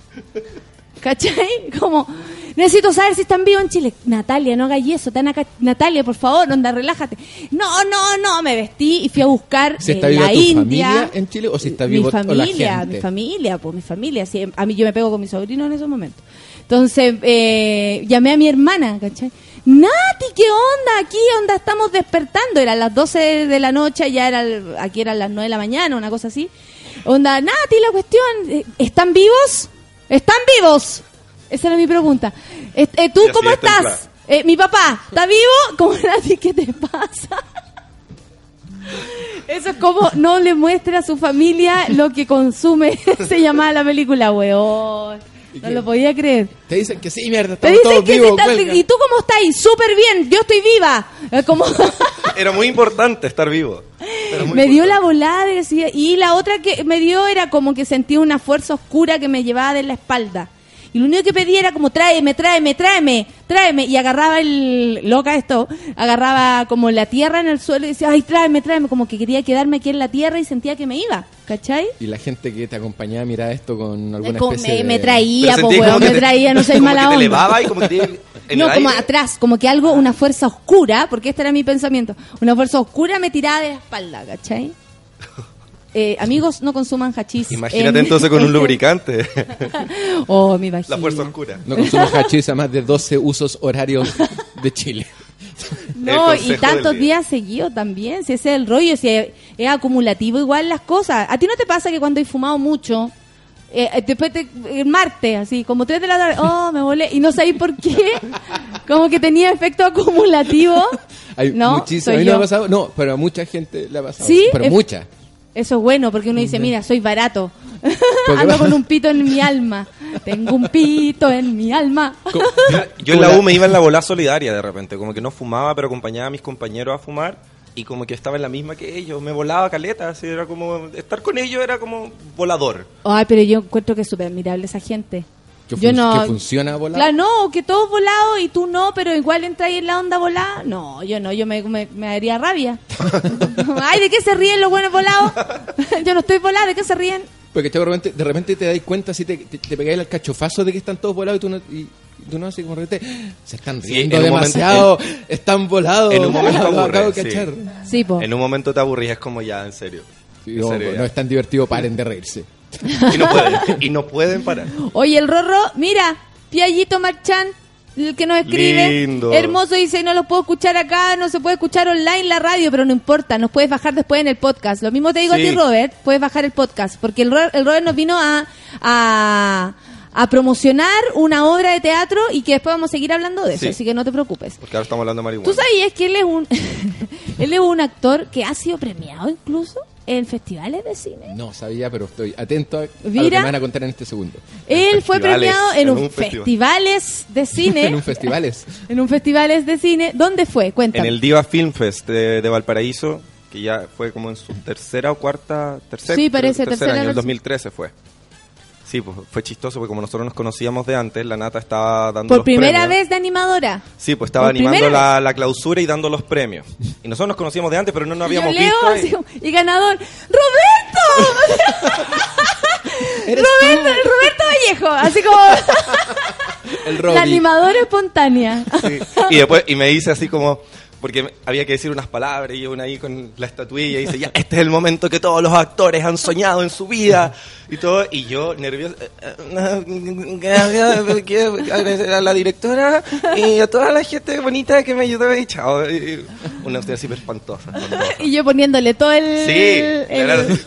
¿Cachai? Como necesito saber si están vivos en Chile. Natalia, no hagas eso. Tan acá- Natalia, por favor, onda, relájate. No, no, no, me vestí y fui a buscar ¿Si está eh, viva la tu India. familia en Chile o si está mi vivo la familia, gente? mi familia, pues mi familia. Sí, a mí yo me pego con mi sobrino en esos momentos. Entonces, eh, llamé a mi hermana, ¿cachai? Nati, ¿qué onda? Aquí, onda, estamos despertando. Eran las 12 de la noche, ya era, aquí eran las 9 de la mañana, una cosa así. Onda, Nati, la cuestión, eh, ¿están vivos? ¿Están vivos? Esa era mi pregunta. Eh, eh, ¿Tú cómo estás? Eh, mi papá, ¿está vivo? ¿Cómo Nati, qué te pasa? Eso es como no le muestra a su familia lo que consume. Se llamaba la película, weón. No lo podía creer. Te dicen que sí, mierda, Te estamos dicen todos que vivos. si estás- cuelga. ¿Y tú cómo estás? Súper bien, yo estoy viva. Como Era muy importante estar vivo. Me dio la volada y la otra que me dio era como que sentía una fuerza oscura que me llevaba de la espalda. Y lo único que pedía era como tráeme, tráeme, tráeme, tráeme. Y agarraba el, loca esto, agarraba como la tierra en el suelo y decía, ay, tráeme, tráeme. Como que quería quedarme aquí en la tierra y sentía que me iba, ¿cachai? Y la gente que te acompañaba miraba esto con alguna Como especie me, de... me traía, po, weón, me te- traía, no soy como mala que te onda. elevaba y como que te- en no, el como aire. atrás, como que algo, una fuerza oscura, porque este era mi pensamiento, una fuerza oscura me tiraba de la espalda, ¿cachai? Eh, amigos, no consuman hachís. Imagínate en- entonces con un lubricante. oh, mi vagina. La fuerza oscura. No consumo hachís a más de 12 usos horarios de Chile. No, y tantos día. días seguidos también, si ese es el rollo, si es, es acumulativo igual las cosas. ¿A ti no te pasa que cuando hay fumado mucho, eh, eh, después te, el martes, así, como tres de la tarde, oh, me volé, y no sabéis por qué, como que tenía efecto acumulativo? Hay No, muchísimo. soy A mí no me ha pasado. No, pero a mucha gente le ha pasado. ¿Sí? Pero mucha. Eso es bueno, porque uno dice, mira, soy barato. Ando con un pito en mi alma. Tengo un pito en mi alma. Yo en la U me iba en la bola solidaria de repente, como que no fumaba, pero acompañaba a mis compañeros a fumar y como que estaba en la misma que ellos, me volaba caleta, así era como estar con ellos era como volador. Ay, pero yo encuentro que es súper admirable esa gente. Que, fun- no. que funciona volado. Claro, no, que todos volados y tú no, pero igual entras ahí en la onda volada. No, yo no, yo me, me, me daría rabia. Ay, ¿de qué se ríen los buenos volados? yo no estoy volada, ¿de qué se ríen? Porque de repente, de repente te das cuenta si te, te, te pegáis el cachofazo de que están todos volados y tú no, y, tú no así como repente, se están riendo momento- demasiado, están volados. En un momento lo aburre, acabo de sí. cachar. Sí, po. En un momento te aburrías como ya, en serio. Sí, En no, serio, no ya. es tan divertido, paren de reírse. Y no pueden, y no pueden parar. Oye, el Rorro, mira, Piallito Marchán, el que nos escribe. Lindo. Hermoso dice, no lo puedo escuchar acá, no se puede escuchar online la radio, pero no importa, nos puedes bajar después en el podcast. Lo mismo te digo Sí. a ti, Robert, puedes bajar el podcast, porque el, el Robert nos vino a, a, a promocionar una obra de teatro y que después vamos a seguir hablando de eso, Sí. así que no te preocupes. Porque ahora estamos hablando de marihuana. ¿Tú sabías que él es un él es un actor que ha sido premiado incluso en festivales de cine? No sabía, pero estoy atento a, a lo que Mira. me van a contar en este segundo. Él fue premiado en, en un un festival. festivales de cine. en un festivales. En un festivales de cine. ¿Dónde fue? En Cuéntame. el Diva Film Fest de, de Valparaíso, que ya fue como en su tercera o cuarta, tercera, Sí, parece, tercer tercera año, el versión. 2013 fue. Sí, pues fue chistoso porque como nosotros nos conocíamos de antes, la Nata estaba dando Por los primera premios. vez de animadora. Sí, pues estaba Por animando la, la clausura y dando los premios. Y nosotros nos conocíamos de antes, pero no nos yo habíamos leo visto. y- y ganador. ¡Roberto! Roberto, Roberto Vallejo. Así como El la animadora espontánea. Sí. Y después, y me dice así como, porque me- había que decir unas palabras y yo una ahí con la estatuilla y dice, ya, este es el momento que todos los actores han soñado en su vida y todo, y yo nervioso, eh, eh, quiero agradecer a la directora y a toda la gente bonita que me ayudó y chao, y una usted así espantosa. espantosa. Y yo poniéndole todo el. Sí, el-.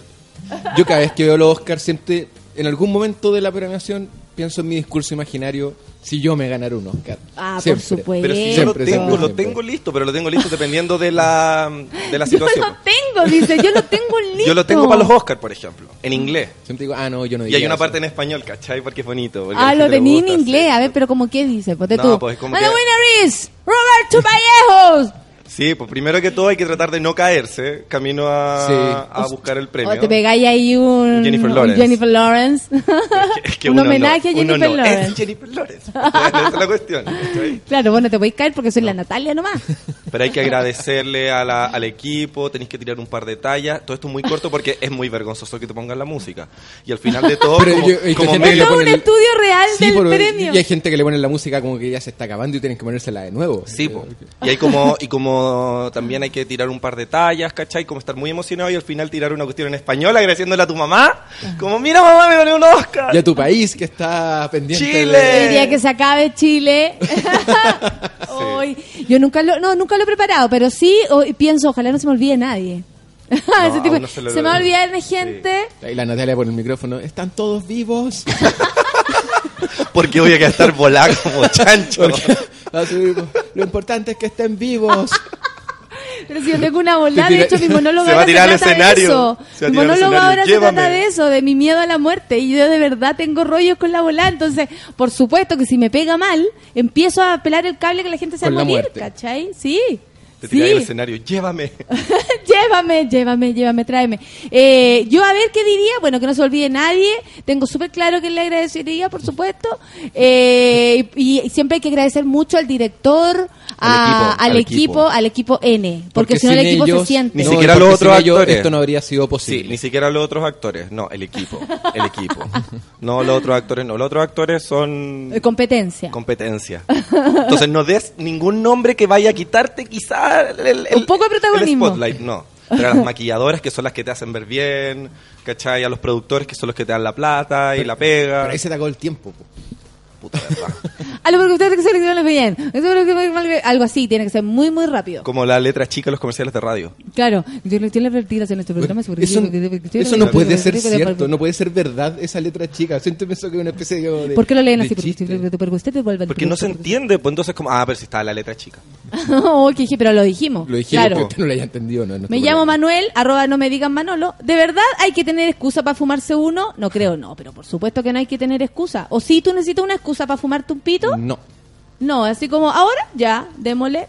Yo cada vez que veo los Oscars siempre, en algún momento de la premiación, pienso en mi discurso imaginario si yo me ganara un Oscar. Ah, por supuesto. Pero si yo Siempre, lo tengo, lo tengo listo, pero lo tengo listo dependiendo de la, de la Yo situación. lo tengo, dice. Yo lo tengo listo. Yo lo tengo para los Oscars, por ejemplo, en inglés. Siempre digo, ah, no, yo no Y diría hay una eso. parte en español, ¿cachai? Porque es bonito. porque Ah, lo tenía en inglés. sí. A ver, pero como qué dice. Ponte No, tú. pues, como And the que- winner is Roberto Vallejos. Sí, pues primero que todo hay que tratar de no caerse camino a, Sí. a buscar el premio. O te pegáis ahí un Jennifer un Lawrence. Jennifer Lawrence. Es que un uno no, homenaje a uno Jennifer no, Lawrence. Es Jennifer Lawrence. Esa es la cuestión. Claro, bueno, te podéis caer porque soy la Natalia nomás. Pero hay que agradecerle a la- al equipo, tenéis que tirar un par de tallas. Todo esto es muy corto porque es muy vergonzoso que te pongan la música. Y al final de todo, Pero como, yo como gente que le un el- estudio real Sí, del pero- premio. Y hay gente que le pone la música como que ya se está acabando y tienen que ponérsela de nuevo. Sí, po. y hay como y como también hay que tirar un par de tallas, ¿cachai? Como estar muy emocionado y al final tirar una cuestión en español agradeciéndole a tu mamá, como mira mamá me gané un Oscar. Y a tu país que está pendiente Chile. de- El día que se acabe Chile. Hoy, yo nunca lo, no, nunca lo he preparado, pero sí hoy pienso, ojalá no se me olvide nadie. Ese tipo- no se me va a olvidar de gente. Ahí la Natalia por el micrófono. Están todos vivos. Porque voy a estar volado como chancho. Lo importante es que estén vivos. Pero si yo tengo una volada, de hecho mi monólogo Se va a ahora tirar al trata de escenario. eso. Se Mi monólogo ahora se trata de eso, de mi miedo a la muerte. Y yo de verdad tengo rollos con la volada. Entonces, por supuesto que si me pega mal, empiezo a pelar el cable que la gente se va a morir. ¿cachai? Sí. Te tiré Sí. al escenario, llévame. llévame, llévame, llévame, tráeme. Eh, yo a ver qué diría, bueno, que no se olvide nadie, tengo súper claro que le agradecería, por supuesto, Eh, y, y siempre hay que agradecer mucho al director, a- Al al, equipo, equipo, al equipo, N, porque, si no el equipo se ellos- siente. Ni No, siquiera los otros ellos actores. Esto no habría sido Sí, posible. ni siquiera los otros actores, no, el equipo, el equipo. No, los otros actores no, los otros actores son Eh, competencia. competencia. Entonces no des ningún nombre que vaya a quitarte quizá el, el- Un poco de protagonismo. el spotlight, no. Pero a las maquilladoras que son las que te hacen ver bien, ¿cachai? A los productores que son los que te dan la plata y la pega. Pero ahí se te acabó el tiempo. po. Puta verdad. A lo porque ustedes seleccionan bien. Eso es lo que me- Algo así, tiene que ser muy, muy rápido. Como la letra chica en los comerciales de radio. Claro, yo le tiene vertidas en este programa. Eso, eso no puede ser cierto, no puede ser verdad esa letra chica. Siempre pensó que es una especie de. ¿Por qué lo leen así? Porque, porque no se entiende, pues entonces como, ah, pero si está la letra chica. Oh, dije, pero lo dijimos. Lo dijimos, claro. usted no lo haya entendido. No, nuestro Me llamo. Manuel, arroba no me digan Manolo. ¿De verdad hay que tener excusa para fumarse uno? No creo, no, pero por supuesto que no hay que tener excusa. ¿O si tú necesitas una excusa para fumarte un pito? No. No, así como ahora, ya, démosle.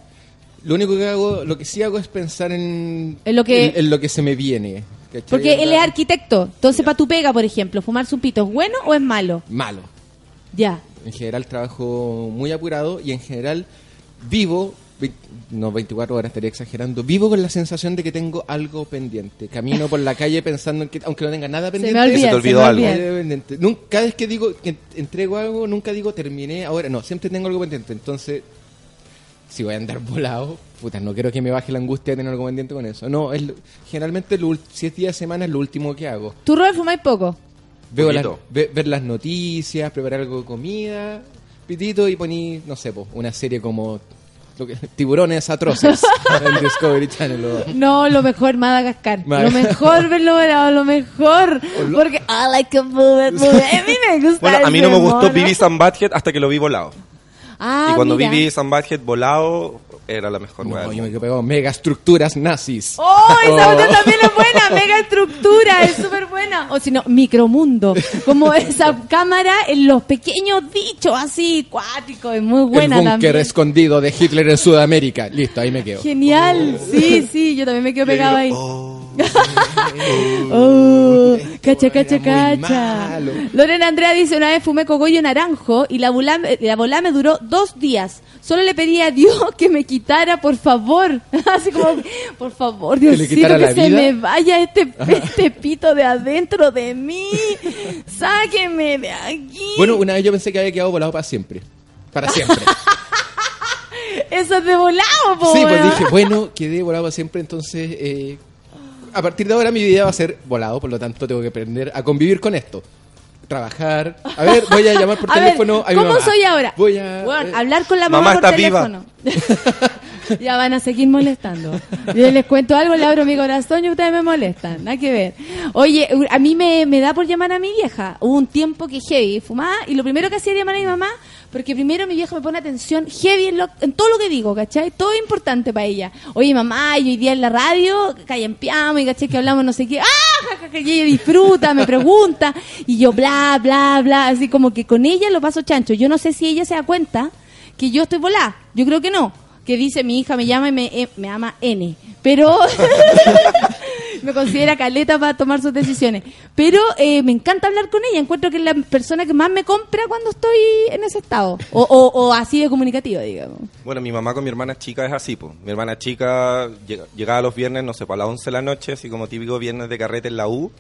Lo único que hago, lo que sí hago es pensar en, En lo que- en, en lo que se me viene. ¿cachai? Porque él es arquitecto. Entonces, para tu pega, por ejemplo, ¿fumarse un pito es bueno o es malo? Malo. Ya. En general trabajo muy apurado y en general vivo, no 24 horas estaría exagerando, vivo con la sensación de que tengo algo pendiente. Camino por la calle pensando en que, aunque no tenga nada Se pendiente, me olvida, Se te se olvidó me algo. Nunca, cada vez que digo que entrego algo, nunca digo terminé ahora. No, siempre tengo algo pendiente. Entonces, si voy a andar volado, puta, no quiero que me baje la angustia de tener algo pendiente con eso. No, es lo- generalmente lo si es día de semana es lo último que hago. ¿Tú, Robert, fumáis poco? Veo las- ve- ver las noticias, preparar algo de comida, pitito y poní, no sé, po, una serie como Tiburones Atroces en Discovery Channel. o- No, lo mejor, Madagascar. Mad- Lo mejor, verlo bravo, lo mejor. Porque I like move it, move it. A mí me gusta Bueno, a mí no me gustó. Vivi Badhead hasta que lo vi volado. Ah, y cuando mira. vi Vivi and Badhead volado, era la mejor No, yo me quedo pegado. Megaestructuras nazis. ¡Oh! Esa Oh. otra también es buena, mega estructura, es súper buena. O si no, micromundo. Como esa cámara en los pequeños dichos, así, cuático, es muy buena El búnker escondido de Hitler en Sudamérica. Listo, ahí me quedo. Genial, sí, sí, yo también me quedo pegado ahí. Oh, Oh, cacha, cacha, cacha. Lorena Andrea dice, una vez fumé cogollo naranjo y la volá, la volá me duró dos días. Solo le pedí a Dios que me quitara, por favor. Así como, por favor, Dios le quitara que se vida. me vaya este, este pito de adentro de mí. Sáqueme de aquí. Bueno, una vez yo pensé que había quedado volado para siempre. Para siempre. Eso es de volado, po, Sí, pues dije, bueno, quedé volado para siempre, entonces eh, a partir de ahora mi vida va a ser volado, por lo tanto tengo que aprender a convivir con esto. Trabajar. A ver, voy a llamar por A ver, teléfono a mi ¿Cómo mamá. soy ahora? Voy a... Bueno, eh, hablar con la mamá, Mamá por está viva. teléfono. ya van a seguir molestando. Yo les cuento algo, le abro mi corazón y ustedes me molestan. Nada que ver. Oye, a mí me, me da por llamar a mi vieja. Hubo un tiempo que heavy fumaba y lo primero que hacía era llamar a mi mamá porque primero mi vieja me pone atención heavy en, lo- en todo lo que digo, ¿cachai? Todo es importante para ella. Oye, mamá, y hoy día en la radio, callampiamos y ¿cachai? Que hablamos no sé qué. ¡Ah! Y ella disfruta, me pregunta. Y yo bla, bla, bla. Así como que con ella lo paso chancho. Yo no sé si ella se da cuenta que yo estoy volada. Yo creo que no. Que dice mi hija me llama y me, eh, me ama N. Pero me considera caleta para tomar sus decisiones. Pero eh, me encanta hablar con ella. Encuentro que es la persona que más me compra cuando estoy en ese estado. O, o- o así de comunicativa, digamos. Bueno, mi mamá con mi hermana chica es así, pues. Mi hermana chica llega- llegaba los viernes, no sé, para las 11 de la noche, así como típico viernes de carrete en la U.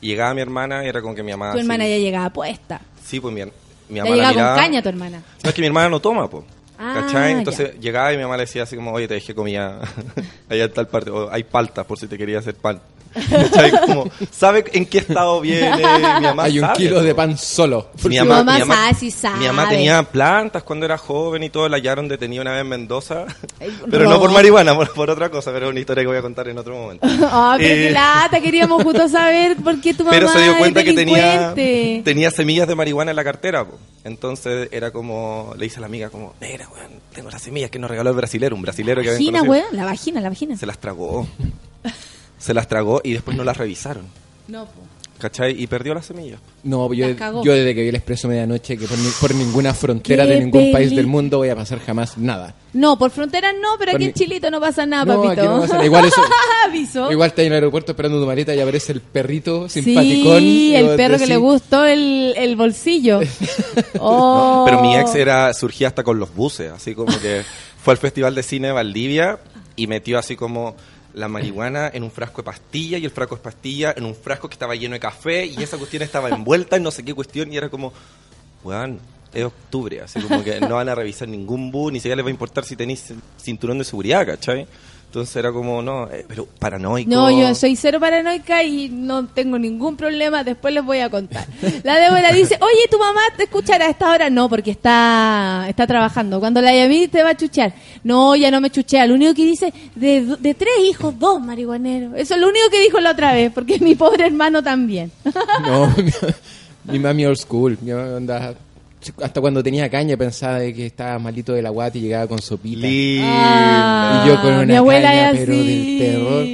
Y llegaba mi hermana y era como que mi mamá... tu hermana ya llegaba puesta. Sí, pues mi, mi Ya mamá la llegaba con caña tu hermana. No, es que mi hermana no toma, pues. Ah, ¿Cachai? Entonces llegaba y mi mamá le decía así como, oye, te dejé comida allá en tal parte, o hay palta por si te quería hacer pan. ¿sabe en qué estado viene? Mi mamá Hay un sabe, kilo de pan solo. Mi mamá, mamá mi mamá- sabe, sí sabe. mi mamá tenía plantas cuando era joven y todo, la hallaron detenida una vez en Mendoza, pero Ro- no por marihuana, por, por otra cosa, pero es una historia que voy a contar en otro momento. Ah, pero Eh, qué lata, queríamos justo saber por qué tu mamá pero se dio cuenta que tenía, tenía semillas de marihuana en la cartera. po. Entonces era como, le dice a la amiga como, mira, weón, tengo las semillas que nos regaló el brasilero, un brasilero que Vagina, conocido". weón, la vagina, la vagina. Se las tragó. Se las tragó y después no las revisaron. No, po. ¿Cachai? Y perdió las semillas. No, yo, yo desde que vi el expreso medianoche, que por, ni- por ninguna frontera de ningún país del mundo voy a pasar jamás nada. No, por fronteras no, pero Por aquí en mi- Chilito no pasa nada, No, papito. aquí no pasa nada. Igual eso- Avisó. Igual está en el aeropuerto esperando tu maleta y aparece el perrito simpaticón. Sí, y el perro que le gustó el, el bolsillo. Oh. Pero mi ex era surgía hasta con los buses, así como que fue al Festival de Cine de Valdivia y metió así como la marihuana en un frasco de pastilla y el frasco de pastilla en un frasco que estaba lleno de café y esa cuestión estaba envuelta en no sé qué cuestión y era como, weón, es octubre, así como que no van a revisar ningún bus, ni siquiera les va a importar si tenéis cinturón de seguridad, ¿cachai? Entonces era como, no, eh, pero paranoico. No, yo soy cero paranoica y no tengo ningún problema. Después les voy a contar. La Débora dice, oye, ¿tu mamá te escuchará a esta hora? No, porque está, está trabajando. Cuando la llamé te va a chuchear. No, ya no me chuchea. Lo único que dice, de, de tres hijos, dos marihuaneros. Eso es lo único que dijo la otra vez, porque mi pobre hermano también. No, mi, mi mami old school. Mi mamá andaba- hasta cuando tenía caña pensaba de que estaba malito de la guata y llegaba con sopita. Ah, y yo con una mi abuela caña, es pero así. del terror.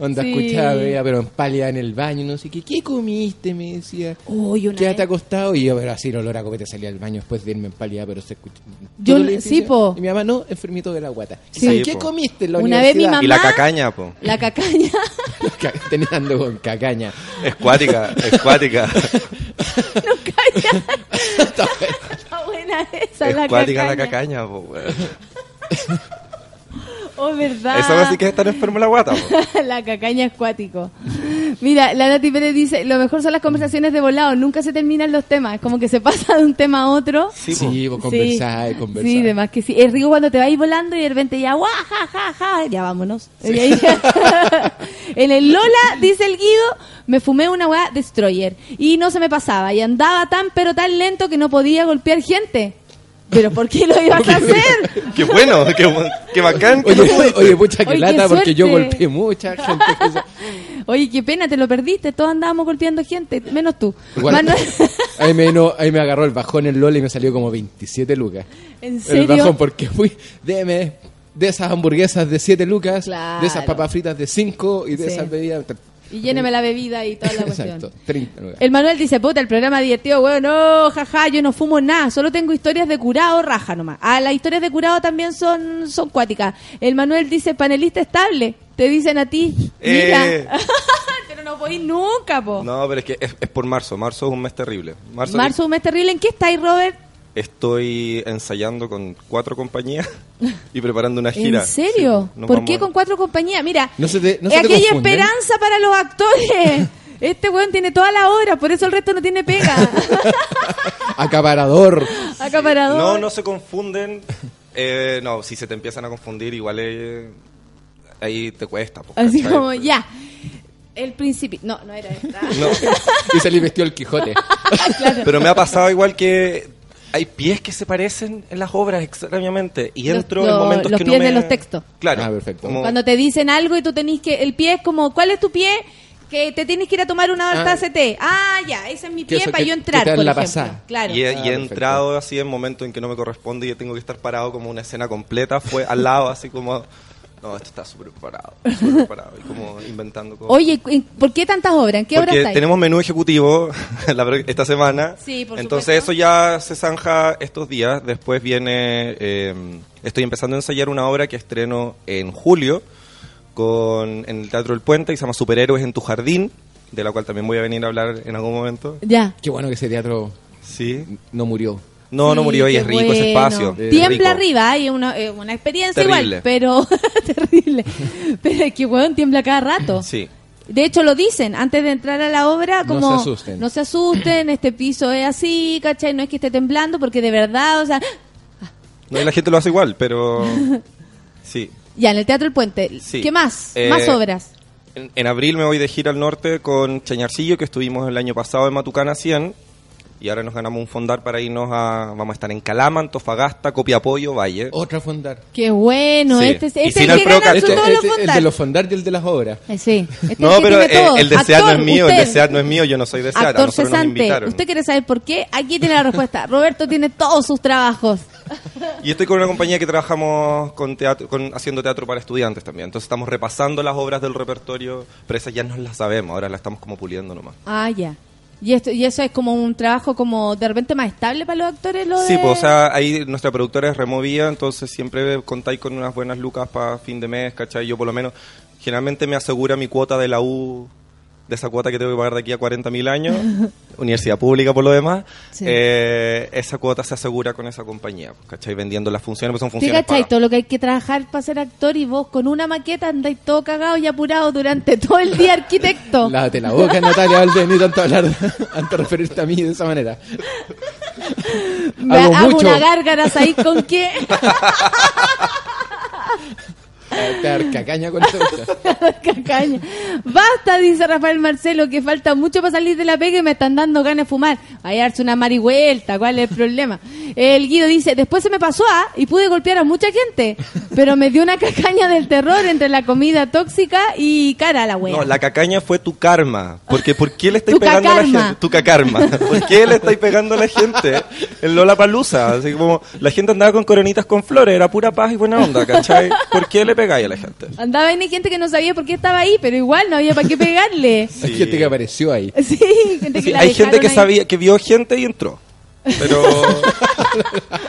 Onda Sí. escuchaba, veía, pero en pálida en el baño, no sé qué. ¿Qué comiste? Me decía. Uy, una Quédate vez- acostado. Y yo, pero así el olor a copete salía del baño después de irme en pálida, pero se escucha. Yo no- sí, po. Y mi mamá, no, enfermito de la guata. Sí, ¿Y ¿Qué po. comiste en la Una vez mi universidad? Y la mamá- cacaña, po. La cacaña. Tenía ando con cacaña. Escuática, escuática. Está buena esa, la Escuática la cacaña. cacaña, po. Oh, verdad. Eso así que es estar enfermo la guata, la cacaña es cuático. Mira, la Nati Pérez dice, lo mejor son las conversaciones de volado, nunca se terminan los temas, es como que se pasa de un tema a otro. Sí. Sí, vos conversás, conversás. Sí, de más que sí. Es rico cuando te vas volando y de repente ya, guau, ja, ja, ja, ya vámonos. Ahí- en el Lola, dice el Guido, me fumé una weá Destroyer y no se me pasaba y andaba tan pero tan lento que no podía golpear gente. ¿Pero por qué lo ibas a hacer? Qué bueno, qué, qué bacán. Oye, fue. oye, pucha que Oye, lata, qué porque yo golpeé mucha gente. que se- Oye, qué pena, te lo perdiste, todos andábamos golpeando gente, menos tú. Igual, Manuel- ahí, me, no, ahí me agarró el bajón el LOL y me salió como 27 lucas. ¿En El serio? bajón porque fui, deme de esas hamburguesas de 7 lucas, Claro. de esas papas fritas de 5 y de Sí. esas bebidas. Y lléneme la bebida y toda la cuestión. Exacto, 30 lucas. El Manuel dice, puta, el programa divertido, weón, no, jaja, yo no fumo nada, solo tengo historias de curado, raja nomás. Ah, las historias de curado también son, son cuáticas. El Manuel dice, panelista estable, te dicen a ti, mira, Eh. pero no podéis nunca, po. No, pero es que es, es por marzo. Marzo es un mes terrible. Marzo, Marzo, un mes terrible, ¿en qué estáis, Robert? Estoy ensayando con cuatro compañías y preparando una gira. ¿En serio? Sí, ¿Por qué a- con cuatro compañías? Mira, No se te, no es se te aquella confunden. esperanza para los actores. Este weón tiene toda la hora, por eso el resto no tiene pega. Acaparador. Acaparador. No, no se confunden. Eh, no, si se te empiezan a confundir, igual eh, ahí te cuesta. pues, Así ¿cachai? como, ya. El principio. No, no era esta. No, Y salí vestido el Quijote. Claro. pero me ha pasado igual que hay pies que se parecen en las obras extrañamente y Los- entro lo- en momentos los que no pies me... de los textos. Claro. Ah, perfecto. como- Cuando te dicen algo y tú tenés que. El pie es como, ¿cuál es tu pie? Que te tienes que ir a tomar una Ah. taza de té. Ah, ya, ese es mi pie eso para que- yo que entrar. por la ejemplo. Y Claro. he, y he Ah, entrado así en momentos en que no me corresponde y tengo que estar parado como una escena completa. Fue al lado, así como No, esto está súper preparado. Súper preparado. Y como inventando cosas. Oye, ¿en- ¿por qué tantas obras? ¿En qué Porque estáis? tenemos menú ejecutivo esta semana. Sí, por Entonces supuesto. eso ya se zanja estos días. Después viene... eh, estoy empezando a ensayar una obra que estreno en julio con, en el Teatro del Puente que se llama Superhéroes en tu Jardín, de la cual también voy a venir a hablar en algún momento. Ya. Qué bueno que ese teatro Sí. no murió. No, no murió y es rico ese espacio. es Tiembla rico. arriba, hay una, eh, una experiencia Terrible. igual, pero terrible. Pero es que weón tiembla cada rato. Sí. De hecho lo dicen antes de entrar a la obra No como se asusten. no se asusten, este piso es así, ¿cachai? No es que esté temblando porque de verdad, o sea, No, y la gente lo hace igual, pero... Sí. ya en el Teatro El Puente. Sí. ¿Qué más? Eh, más obras. En, en abril me voy de gira al norte con Chañarcillo, que estuvimos el año pasado en Matucana 100. Y ahora nos ganamos un fondar para irnos a... Vamos a estar en Calama, Antofagasta, Copiapollo, Valle. Otra fondar. Qué bueno, Sí. este, es- Y este sin es el el que gana Este, todos los este- el fondar. de los fondar y el de las obras. Eh, Sí, este es No, el pero eh, el desear no es Actor, mío, el desear no es mío, yo no soy desear. A Actor cesante. ¿Usted quiere saber por qué? Aquí tiene la respuesta. Roberto tiene todos sus trabajos. Y estoy con una compañía que trabajamos con teatro, con, haciendo teatro para estudiantes también. Entonces estamos repasando las obras del repertorio, pero esas ya no las sabemos, ahora las estamos como puliendo nomás. Ah, ya. Y, esto, y eso es como un trabajo como de repente más estable para los actores, lo Sí, de- pues, o sea, ahí nuestra productora es removida, entonces siempre contáis con unas buenas lucas para fin de mes, ¿cachai? Yo por lo menos, generalmente me asegura mi cuota de la U, de esa cuota que tengo que pagar de aquí a 40.000 años, universidad pública por lo demás, Sí. eh, esa cuota se asegura con esa compañía, pues, ¿cachai? Vendiendo las funciones, pues son ¿Te funciones cachai? pagas. Todo lo que hay que trabajar para ser actor y vos con una maqueta andáis todo cagado y apurado durante todo el día arquitecto. Lávate la boca, Natalia Valdés, ni tanto hablar, de referirte a mí de esa manera. Me hago hago mucho. una gárgara, ¿sabéis con qué? Te dar cacaña con. Cacaña. Basta, dice Rafael Marcelo, que falta mucho para salir de la pega y me están dando ganas de fumar. A darse una marihuelta, ¿cuál es el problema? El Guido dice, después se me pasó a y pude golpear a mucha gente, pero me dio una cacaña del terror entre la comida tóxica y cara a la wea. No, la cacaña fue tu karma. Porque ¿por qué le estáis Tu pegando a la gente? Tu cacarma. ¿Por qué le estáis pegando a la gente en Lola Palusa? Así como la gente andaba con coronitas con flores, era pura paz y buena onda, ¿cachai? ¿Por qué le pegáis a la gente? Andaba ahí gente que no sabía por qué estaba ahí, pero igual no había para qué pegarle. Hay gente que apareció ahí. Sí, gente que Sí, la hay gente que ahí. sabía, que vio gente y entró. Pero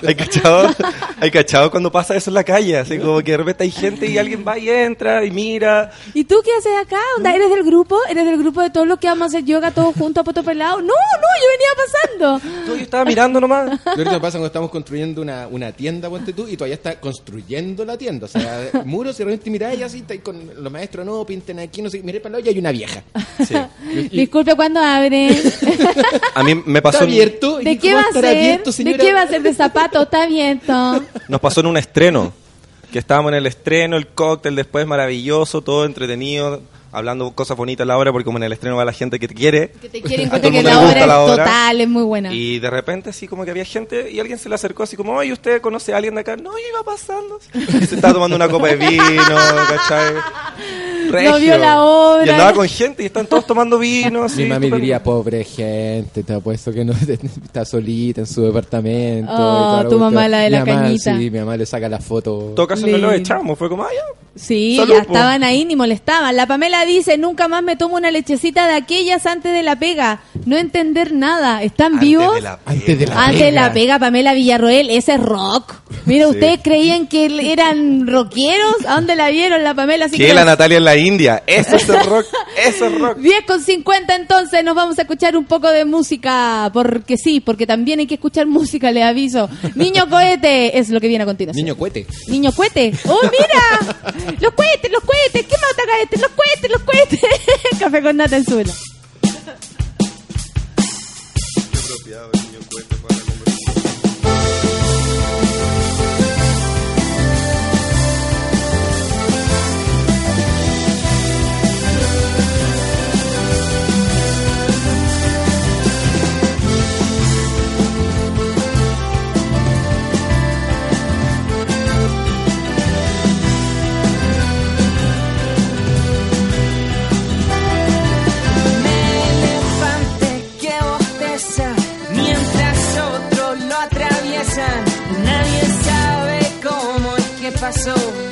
hay cachado, hay cachado cuando pasa eso en la calle, así como que de repente hay gente y alguien va y entra y mira. ¿Y tú qué haces acá? Onda, ¿Eres del grupo? ¿Eres del grupo de todos los que vamos a hacer yoga todos juntos a poto pelado? No, no, yo venía pasando. Yo estaba mirando nomás. Lo pasa cuando estamos construyendo una, una tienda, ponte tú, y todavía está construyendo la tienda. O sea, muros y de repente miráis así, estáis con los maestros, no, pinten aquí, no sé, miré para el lado y hay una vieja. Sí. Disculpe, ¿cuándo abren? A mí me pasó Está abierto. ¿Y ¿De qué va ser? abierto, ¿De qué va a ser? ¿De zapato? Está abierto. Nos pasó en un estreno, que estábamos en el estreno, el cóctel después maravilloso, todo entretenido, hablando cosas bonitas a la hora, porque como en el estreno va la gente que te quiere. Que te el que la obra es la obra. total, es muy buena. Y de repente así como que había gente y alguien se le acercó así como, oye, ¿usted conoce a alguien de acá? No, iba pasando. Y se estaba tomando una copa de vino, ¿cachai? Regio. vio la obra. Y andaba con gente y están todos tomando vino. así, Mi mami estupendo. diría, pobre gente, te apuesto que no está solita en su departamento. Oh, tu mamá, la de Mi la mamá, cañita. Sí, mi mamá le saca la foto. En todo caso no lo echamos, fue como, ah, ya. Sí, Salud, ya po. estaban ahí ni molestaban. La Pamela dice, nunca más me tomo una lechecita de aquellas antes de la pega. No entender nada. ¿Están Antes vivos? de la Antes de la Antes de pega. la pega, Pamela Villarroel, ese es rock. Mira, Sí. ¿ustedes creían que eran rockeros? ¿A dónde la vieron la Pamela? Así Que que la los- Natalia en la India. Eso es el rock. Eso es rock. 10 con 50 entonces nos vamos a escuchar un poco de música, porque sí, porque también hay que escuchar música, le aviso. Niño cohete es lo que viene a continuación. Niño cuete. Niño cohete. ¡Oh, mira! Los cohetes, los cohetes. ¿Qué mata cohetes? Los cohetes, los cohetes. Café con nata en suela. elefante coração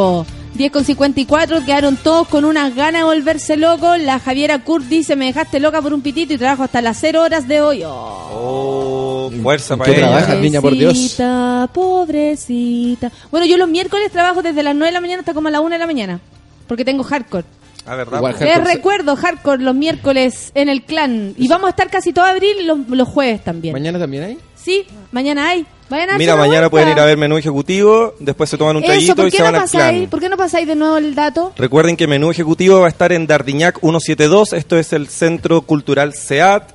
po. 10 con 54, quedaron todos con unas ganas de volverse locos. La Javiera Kurt dice, me dejaste loca por un pitito y trabajo hasta las 0 horas de hoy. Oh, Oh, fuerza ¿En para ella. trabajas, niña, por Dios? pobrecita, pobrecita. Bueno, yo los miércoles trabajo desde las 9 de la mañana hasta como a las 1 de la mañana. Porque tengo hardcore. Ah, ¿verdad? Igual Les Hardcore recuerdo hardcore los miércoles en el clan. Y vamos a estar casi todo abril y los, los jueves también. ¿Mañana también hay? Sí, mañana hay. Vayan a Mira, mañana vuelta. pueden ir a ver menú ejecutivo, después se toman un Eso, traguito ¿por y se no van al pasáis? clan. ¿Por qué no pasáis de nuevo el dato? Recuerden que menú ejecutivo va a estar en Dardiñac 172, esto es el Centro Cultural SEAT,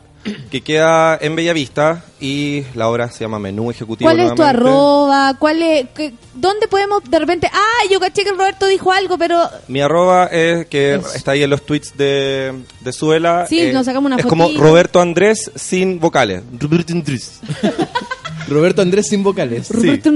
que queda en Bellavista, y la obra se llama Menú Ejecutivo. ¿Cuál es tu arroba? ¿Cuál es, ¿Dónde podemos de repente... Ah, yo caché que Roberto dijo algo, pero... Mi arroba es que Eso. está ahí en los tweets de, de Suela. Sí, nos sacamos una Es como. Roberto Andrés sin vocales. Roberto Andrés. Roberto Andrés sin vocales. Roberto.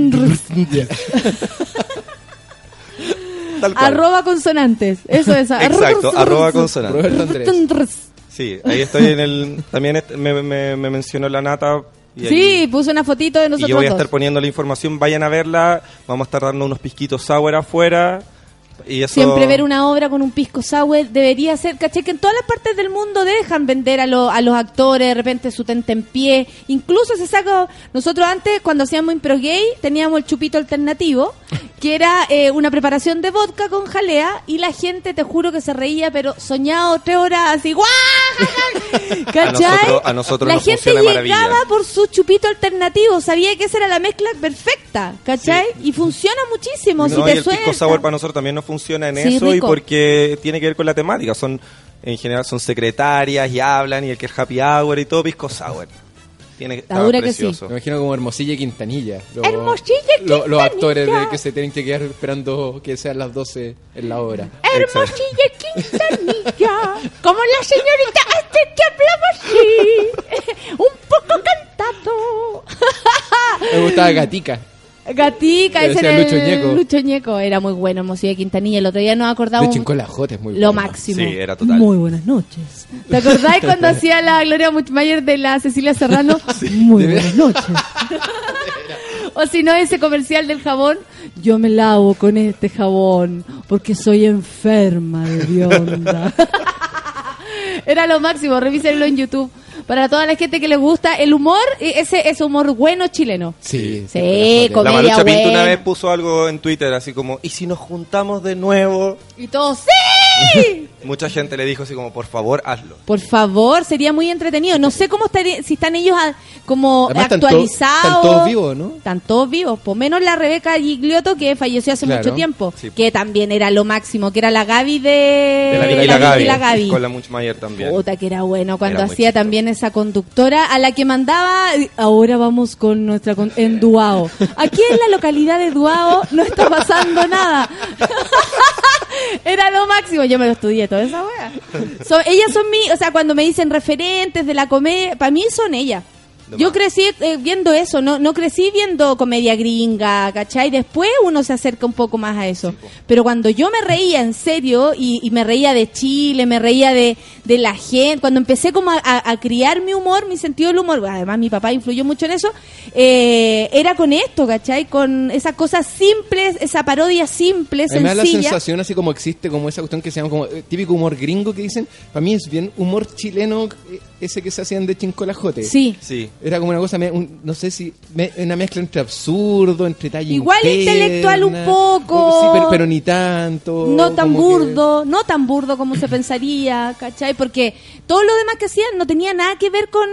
Tal cual. Arroba consonantes. Eso es. Exacto, arroba consonante. Roberto Andrés. Andrés. Sí, ahí estoy en el... También me, me, me mencionó la nata. Y ahí- Sí, puse una fotito de Y nosotros yo voy a dos. estar poniendo la información, vayan a verla, vamos a estar dando unos pisquitos sour afuera Y eso- Siempre ver una obra con un pisco sour debería ser, caché que en todas las partes del mundo dejan vender a, lo- a los actores de repente su tente en pie. Incluso se saca, nosotros antes cuando hacíamos impro gay teníamos el chupito alternativo, que era eh, una preparación de vodka con jalea y la gente te juro que se reía, pero soñado tres horas así, ¡guau! ¿Cachai? A nosotros- a nosotros la nos gente maravilla. llegaba por su chupito alternativo, sabía que esa era la mezcla perfecta, ¿cachai? Y funciona muchísimo, si te y el pisco sour para nosotros también no funciona en Sí, eso y porque tiene que ver con la temática. Son en general son secretarias y hablan y el que es happy hour y todo pisco sour. Tiene que La estar dura que precioso. Me imagino como Hermosilla y Quintanilla. Los, Hermosilla y lo- Los actores de Quintanilla. que se tienen que quedar esperando que sean las 12 en la hora. Hermosilla Quintanilla, como la señorita este que hablaba así, un poco cantado. Me gustaba Gatica. Gatica, ese era Lucho el- Ñeco. Lucho Ñeco, era muy bueno, Hermosilla Quintanilla. El otro día nos De acordamos Chincolajote es muy lo bueno. máximo. Sí, era total. Muy buenas noches. ¿Te acordáis cuando hacía la Gloria Muchmayer de la Cecilia Serrano? Muy buenas noches. o si no, ese comercial del jabón. Yo me lavo con este jabón porque soy enferma de bionda. Era lo máximo, revísenlo en YouTube. Para toda la gente que les gusta el humor, ese ese humor bueno chileno. Sí, Sí, La comedia Malucha Pinto una vez puso algo en Twitter así como, ¿y si nos juntamos de nuevo? Y todos, ¡sí! Mucha gente le dijo así como, por favor, hazlo. Por favor, sería muy entretenido. No sé cómo estaría, si están ellos a- como Además, están to- actualizados. están todos vivos, ¿no? Están todos vivos. Por menos la Rebeca Giglioto, que falleció hace Claro. mucho tiempo. Sí. Que también era lo máximo, que era la Gaby de... De la, de y la Gaby. la Gaby. Con la Muchmayer también. Puta, que era bueno cuando Era hacía también esa conductora a la que mandaba. Ahora vamos con nuestra. con- en Duao. Aquí en la localidad de Duao no está pasando nada. Era lo máximo. Yo me lo estudié toda esa wea. Son- ellas son mi. O sea, cuando me dicen referentes de la comedia, para mí son ellas. Yo crecí eh, viendo eso, no, no crecí viendo comedia gringa, ¿cachai? Después uno se acerca un poco más a eso. Pero cuando yo me reía en serio y, y me reía de Chile, me reía de, de la gente, cuando empecé como a, a- a criar mi humor, mi sentido del humor, además mi papá influyó mucho en eso, eh, era con esto, ¿cachai? Con esas cosas simples, esa parodia simple, A mí me da la sencilla. sensación así como existe como esa cuestión que se llama como eh, típico humor gringo que dicen, para mí es bien humor chileno eh, ese que se hacían de chincolajote. Sí. Sí. Era como una cosa, me- un- no sé si, me- una mezcla entre absurdo, entre talla Igual interna, intelectual un poco. Sí, pero, pero ni tanto. No tan que- burdo, no tan burdo como se pensaría, ¿cachai? Porque todo lo demás que hacían no tenía nada que ver con...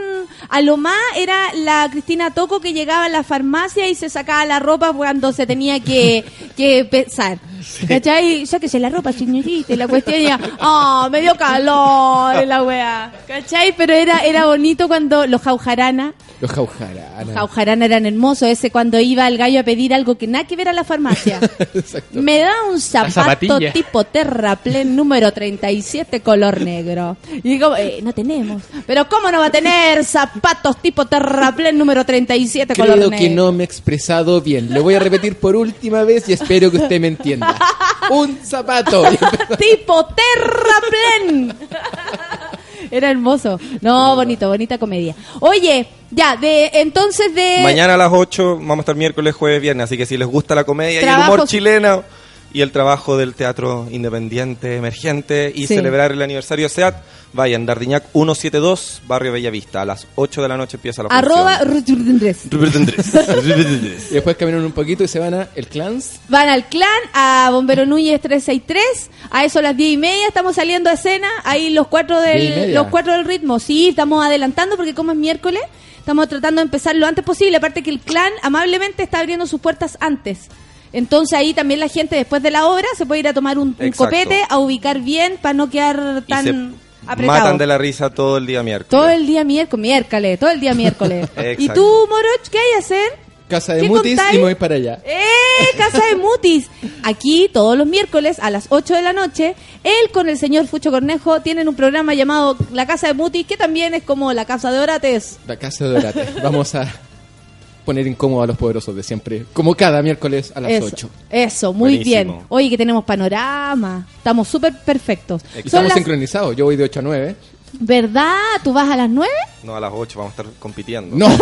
A lo más era la Cristina Toco que llegaba a la farmacia y se sacaba la ropa cuando se tenía que, que pesar. ¿Cachai? Sáquese la ropa, señorita. Y la cuestión era, oh, me dio calor la wea. ¿Cachai? Pero era, era bonito cuando los jaujarana, Los jaujaranas. jaujarana eran hermosos. Ese cuando iba el gallo a pedir algo que nada que ver a la farmacia. Exacto. Me da un zapato tipo Terraplén número 37 color negro. Y digo, eh, no tenemos. Pero ¿cómo no va a tener zapatos tipo Terraplén número 37 color Creo negro? que no me he expresado bien. Le voy a repetir por última vez y espero que usted me entienda. Un zapato. tipo Terraplén. Era hermoso. No, bonito, bonita comedia. Oye, ya, de entonces de... Mañana a las 8 vamos a estar miércoles, jueves, viernes. Así que si les gusta la comedia y el Trabajos- humor chileno y el trabajo del teatro independiente, emergente y Sí. celebrar el aniversario SEAT, vayan, Dardiñac 172, Barrio Bellavista. A las 8 de la noche empieza la Arroba función. Ruth Andrés. Rupert Andrés. Rupert Andrés. Y después caminan un poquito y se van a el Clans. Van al clan, a Bombero Núñez 363, a eso a las diez y media estamos saliendo a escena, ahí los cuatro ¿Diez y del, los cuatro del ritmo, sí, estamos adelantando porque como es miércoles, estamos tratando de empezar lo antes posible, aparte que el clan amablemente está abriendo sus puertas antes. Entonces ahí también la gente después de la obra se puede ir a tomar un, copete, a ubicar bien para no quedar tan apretado. matan de la risa todo el día miércoles. Todo el día miércoles, miércoles, todo el día miércoles. ¿Y tú, Moroch, qué hay a hacer? Casa de ¿Qué Mutis contáis? y me voy para allá. ¡Eh! Casa de Mutis. Aquí todos los miércoles a las 8 de la noche, él con el señor Fucho Cornejo tienen un programa llamado La Casa de Mutis, que también es como la Casa de Orates. La Casa de Orate. Vamos a poner incómodo a los poderosos de siempre. Como cada miércoles a las Eso, 8. eso, muy Buenísimo. bien. Oye, que tenemos panorama. Estamos súper perfectos. Estamos las- sincronizados. Yo voy de 8 a 9. ¿Verdad? ¿Tú vas a las nueve? No, a las 8 vamos a estar compitiendo. No.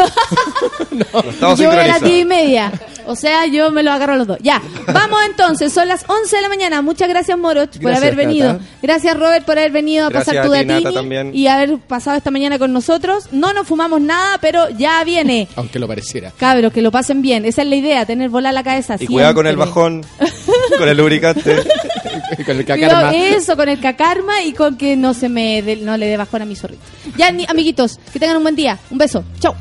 No estamos yo voy a las sincronizados. diez y media. O sea, yo me lo agarro a los dos. Ya, vamos entonces. Son las 11 de la mañana. Muchas gracias, Moroch, por haber venido. Tata. Gracias, Robert, por haber venido a Gracias pasar tu a ti, Nata, datini y haber pasado esta mañana con nosotros. No nos fumamos nada, pero ya viene. Aunque lo pareciera. Cabros, que lo pasen bien. Esa es la idea, tener volar la cabeza. Y cuidado con el siempre. bajón, con el lubricante. Con el Cuidado, cacarma. eso, con el cacarma y con que no se me no le dé bajón a mi zorrito. Ya, amiguitos, que tengan un buen día. Un beso. Chau.